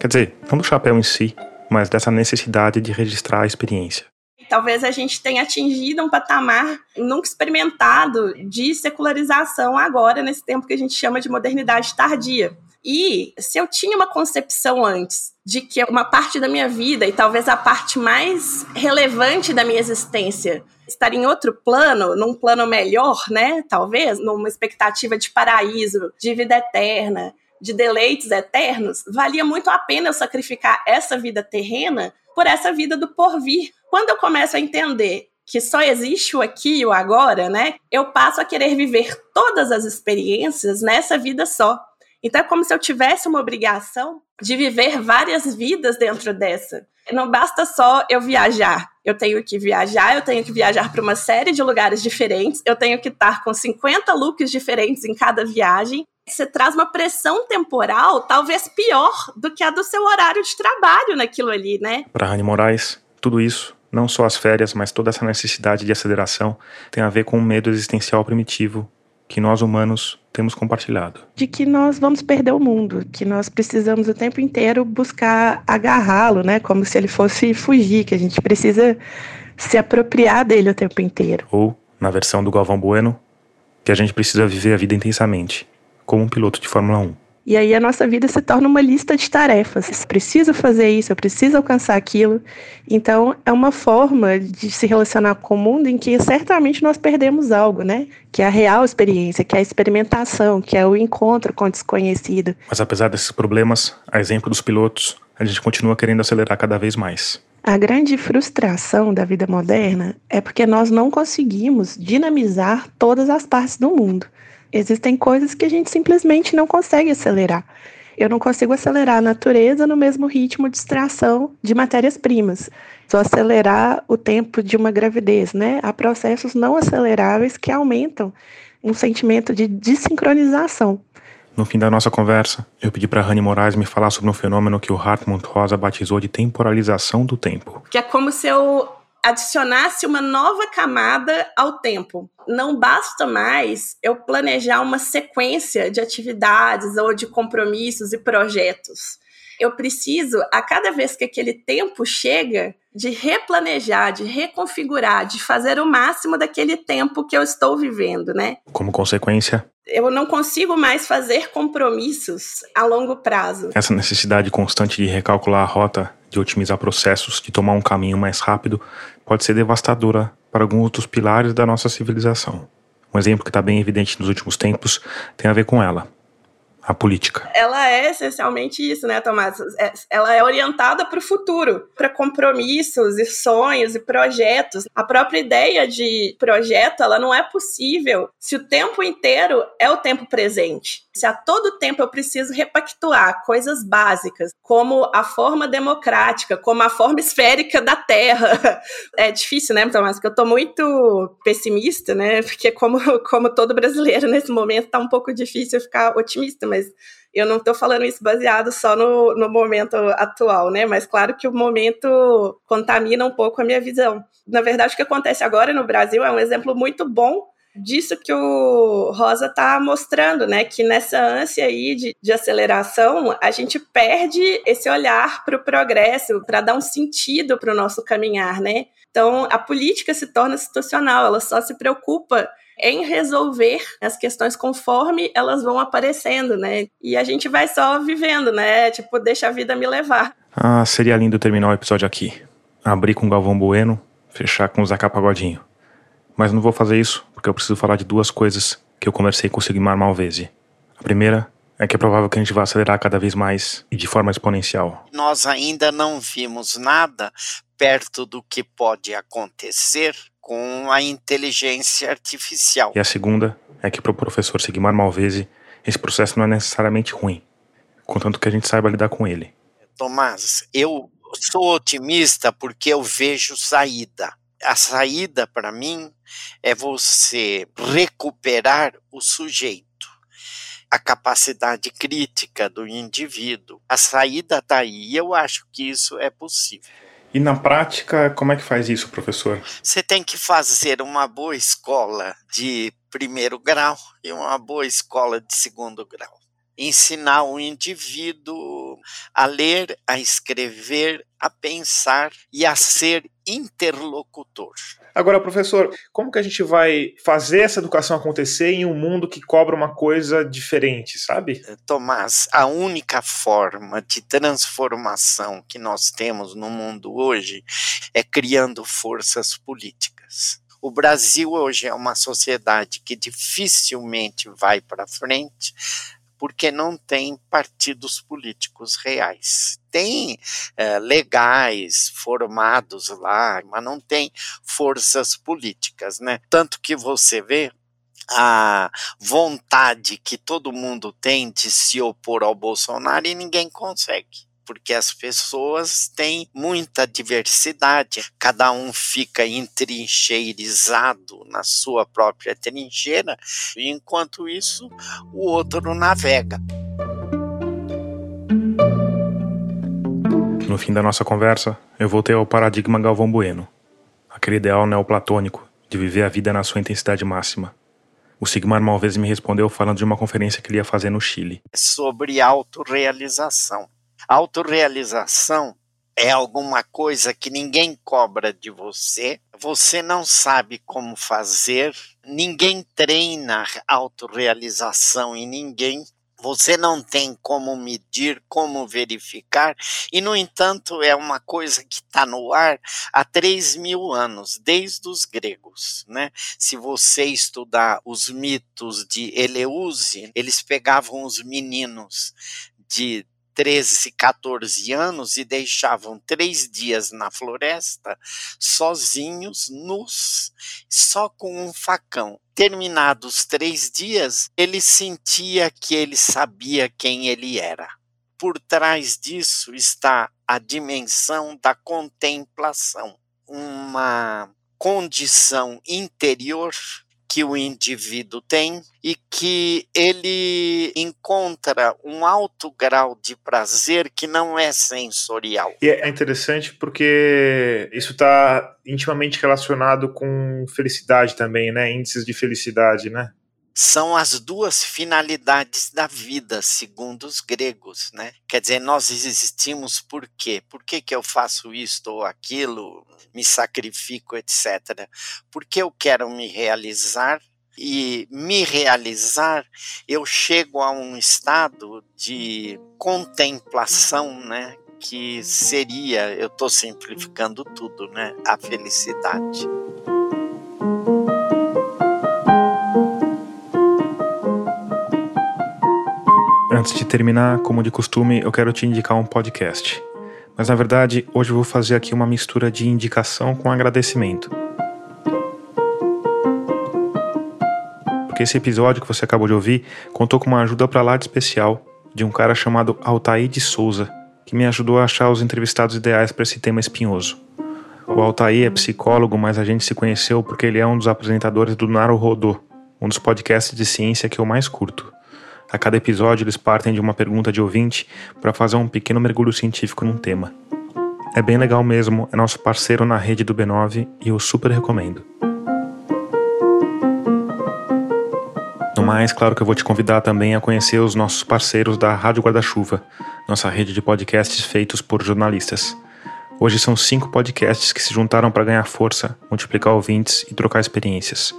Quer dizer, não do chapéu em si, mas dessa necessidade de registrar a experiência. Talvez a gente tenha atingido um patamar nunca experimentado de secularização agora, nesse tempo que a gente chama de modernidade tardia. E se eu tinha uma concepção antes de que uma parte da minha vida, e talvez a parte mais relevante da minha existência, estaria em outro plano, num plano melhor, né? Talvez, numa expectativa de paraíso, de vida eterna, de deleites eternos, valia muito a pena eu sacrificar essa vida terrena por essa vida do porvir. Quando eu começo a entender que só existe o aqui e o agora, né? Eu passo a querer viver todas as experiências nessa vida só. Então é como se eu tivesse uma obrigação de viver várias vidas dentro dessa. Não basta só eu viajar. Eu tenho que viajar, eu tenho que viajar para uma série de lugares diferentes, eu tenho que estar com 50 looks diferentes em cada viagem, você traz uma pressão temporal talvez pior do que a do seu horário de trabalho naquilo ali, né? Para Rani Moraes, tudo isso, não só as férias, mas toda essa necessidade de aceleração, tem a ver com um medo existencial primitivo que nós humanos temos compartilhado. De que nós vamos perder o mundo, que nós precisamos o tempo inteiro buscar agarrá-lo, né? Como se ele fosse fugir, que a gente precisa se apropriar dele o tempo inteiro. Ou, na versão do Galvão Bueno, que a gente precisa viver a vida intensamente como um piloto de Fórmula 1. E aí a nossa vida se torna uma lista de tarefas. Eu preciso fazer isso, eu preciso alcançar aquilo. Então é uma forma de se relacionar com o mundo em que certamente nós perdemos algo, né? Que é a real experiência, que é a experimentação, que é o encontro com o desconhecido. Mas apesar desses problemas, a exemplo dos pilotos, a gente continua querendo acelerar cada vez mais. A grande frustração da vida moderna é porque nós não conseguimos dinamizar todas as partes do mundo. Existem coisas que a gente simplesmente não consegue acelerar. Eu não consigo acelerar a natureza no mesmo ritmo de extração de matérias-primas. Só acelerar o tempo de uma gravidez, né? Há processos não aceleráveis que aumentam um sentimento de desincronização. No fim da nossa conversa, eu pedi para Rani Moraes me falar sobre um fenômeno que o Hartmut Rosa batizou de temporalização do tempo. Que é como se eu adicionasse uma nova camada ao tempo. Não basta mais eu planejar uma sequência de atividades ou de compromissos e projetos. Eu preciso, a cada vez que aquele tempo chega, de replanejar, de reconfigurar, de fazer o máximo daquele tempo que eu estou vivendo, né? Como consequência, eu não consigo mais fazer compromissos a longo prazo. Essa necessidade constante de recalcular a rota, de otimizar processos, de tomar um caminho mais rápido, pode ser devastadora para alguns dos pilares da nossa civilização. Um exemplo que está bem evidente nos últimos tempos tem a ver com ela, a política. Ela é essencialmente isso, né, Tomás? É, ela é orientada para o futuro, para compromissos e sonhos e projetos. A própria ideia de projeto, ela não é possível se o tempo inteiro é o tempo presente. Se a todo tempo eu preciso repactuar coisas básicas, como a forma democrática, como a forma [LAUGHS] esférica da Terra. É difícil, né, Tomás? Porque eu estou muito pessimista, né? Porque como, como todo brasileiro nesse momento, está um pouco difícil ficar otimista, mas mas eu não estou falando isso baseado só no, no momento atual, né? Mas claro que o momento contamina um pouco a minha visão. Na verdade, o que acontece agora no Brasil é um exemplo muito bom disso que o Rosa está mostrando, né? Que nessa ânsia aí de, de aceleração, a gente perde esse olhar para o progresso, para dar um sentido para o nosso caminhar, né? Então, a política se torna situacional, ela só se preocupa em resolver as questões conforme elas vão aparecendo, né? E a gente vai só vivendo, né? Tipo, deixa a vida me levar. Ah, seria lindo terminar o episódio aqui. Abrir com Galvão Bueno, fechar com o Zaca Pagodinho. Mas não vou fazer isso, porque eu preciso falar de duas coisas que eu conversei com o Sigmar Malvese. A primeira é que é provável que a gente vá acelerar cada vez mais e de forma exponencial. Nós ainda não vimos nada perto do que pode acontecer com a inteligência artificial. E a segunda é que para o professor Sigmar Malvese, esse processo não é necessariamente ruim, contanto que a gente saiba lidar com ele. Tomás, eu sou otimista porque eu vejo saída. A saída para mim é você recuperar o sujeito, a capacidade crítica do indivíduo. A saída está aí e eu acho que isso é possível. E na prática, como é que faz isso, professor? Você tem que fazer uma boa escola de primeiro grau e uma boa escola de segundo grau. Ensinar o indivíduo a ler, a escrever, a pensar e a ser interlocutor. Agora, professor, como que a gente vai fazer essa educação acontecer em um mundo que cobra uma coisa diferente, sabe? Eh, Tomás, a única forma de transformação que nós temos no mundo hoje é criando forças políticas. O Brasil hoje é uma sociedade que dificilmente vai para frente porque não tem partidos políticos reais. Tem é, legais formados lá, mas não tem forças políticas, né? Tanto que você vê a vontade que todo mundo tem de se opor ao Bolsonaro e ninguém consegue porque as pessoas têm muita diversidade, cada um fica entrincheirizado na sua própria trincheira, e enquanto isso o outro navega. No fim da nossa conversa, eu voltei ao paradigma Galvão Bueno, aquele ideal neoplatônico de viver a vida na sua intensidade máxima. O Sigmar Malvese me respondeu falando de uma conferência que ele ia fazer no Chile. Sobre autorrealização. Autorrealização é alguma coisa que ninguém cobra de você, você não sabe como fazer, ninguém treina autorrealização em ninguém, você não tem como medir, como verificar, e, no entanto, é uma coisa que está no ar há 3 mil anos, desde os gregos. Né? Se você estudar os mitos de Eleuse, eles pegavam os meninos de 13, 14 anos e deixavam três dias na floresta, sozinhos, nus, só com um facão. Terminados três dias, ele sentia que ele sabia quem ele era. Por trás disso está a dimensão da contemplação, uma condição interior que o indivíduo tem e que ele encontra um alto grau de prazer que não é sensorial. E é interessante porque isso está intimamente relacionado com felicidade também, né? Índices de felicidade, né? São as duas finalidades da vida, segundo os gregos, né? Quer dizer, nós existimos por quê? Por que, que eu faço isto ou aquilo, me sacrifico, etc. Porque eu quero me realizar e me realizar, eu chego a um estado de contemplação, né? Que seria, eu estou simplificando tudo, né? A felicidade. Antes de terminar, como de costume, eu quero te indicar um podcast. Mas na verdade, hoje eu vou fazer aqui uma mistura de indicação com agradecimento. Porque esse episódio que você acabou de ouvir contou com uma ajuda para lá de especial de um cara chamado Altair de Souza, que me ajudou a achar os entrevistados ideais para esse tema espinhoso. O Altair é psicólogo, mas a gente se conheceu porque ele é um dos apresentadores do Naro Rodô, um dos podcasts de ciência que eu mais curto. A cada episódio, eles partem de uma pergunta de ouvinte para fazer um pequeno mergulho científico num tema. É bem legal mesmo, é nosso parceiro na rede do B9 e eu super recomendo. No mais, claro que eu vou te convidar também a conhecer os nossos parceiros da Rádio Guarda-Chuva, nossa rede de podcasts feitos por jornalistas. Hoje são cinco podcasts que se juntaram para ganhar força, multiplicar ouvintes e trocar experiências.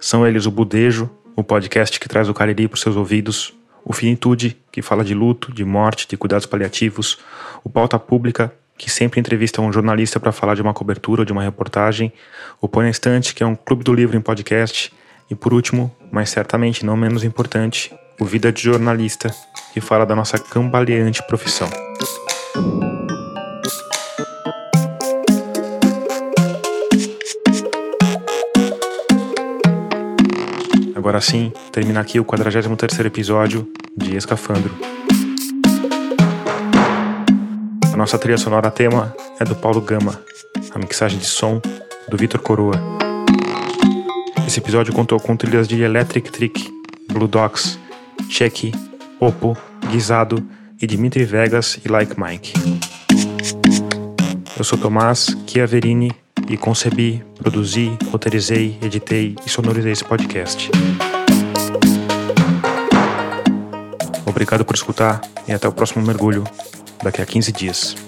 São eles o Budejo, o podcast que traz o Cariri para os seus ouvidos, o Finitude, que fala de luto, de morte, de cuidados paliativos, o Pauta Pública, que sempre entrevista um jornalista para falar de uma cobertura ou de uma reportagem, o Põe Estante, que é um clube do livro em podcast, e por último, mas certamente não menos importante, o Vida de Jornalista, que fala da nossa cambaleante profissão. Agora sim, termina aqui o 43º episódio de Escafandro. A nossa trilha sonora tema é do Paulo Gama, a mixagem de som do Vitor Coroa. Esse episódio contou com trilhas de Electric Trick, Blue Dogs, Check, Oppo, Guisado e Dimitri Vegas e Like Mike. Eu sou Tomás Chiaverini e concebi, produzi, roteirizei, editei e sonorizei esse podcast. Obrigado por escutar e até o próximo mergulho daqui a 15 dias.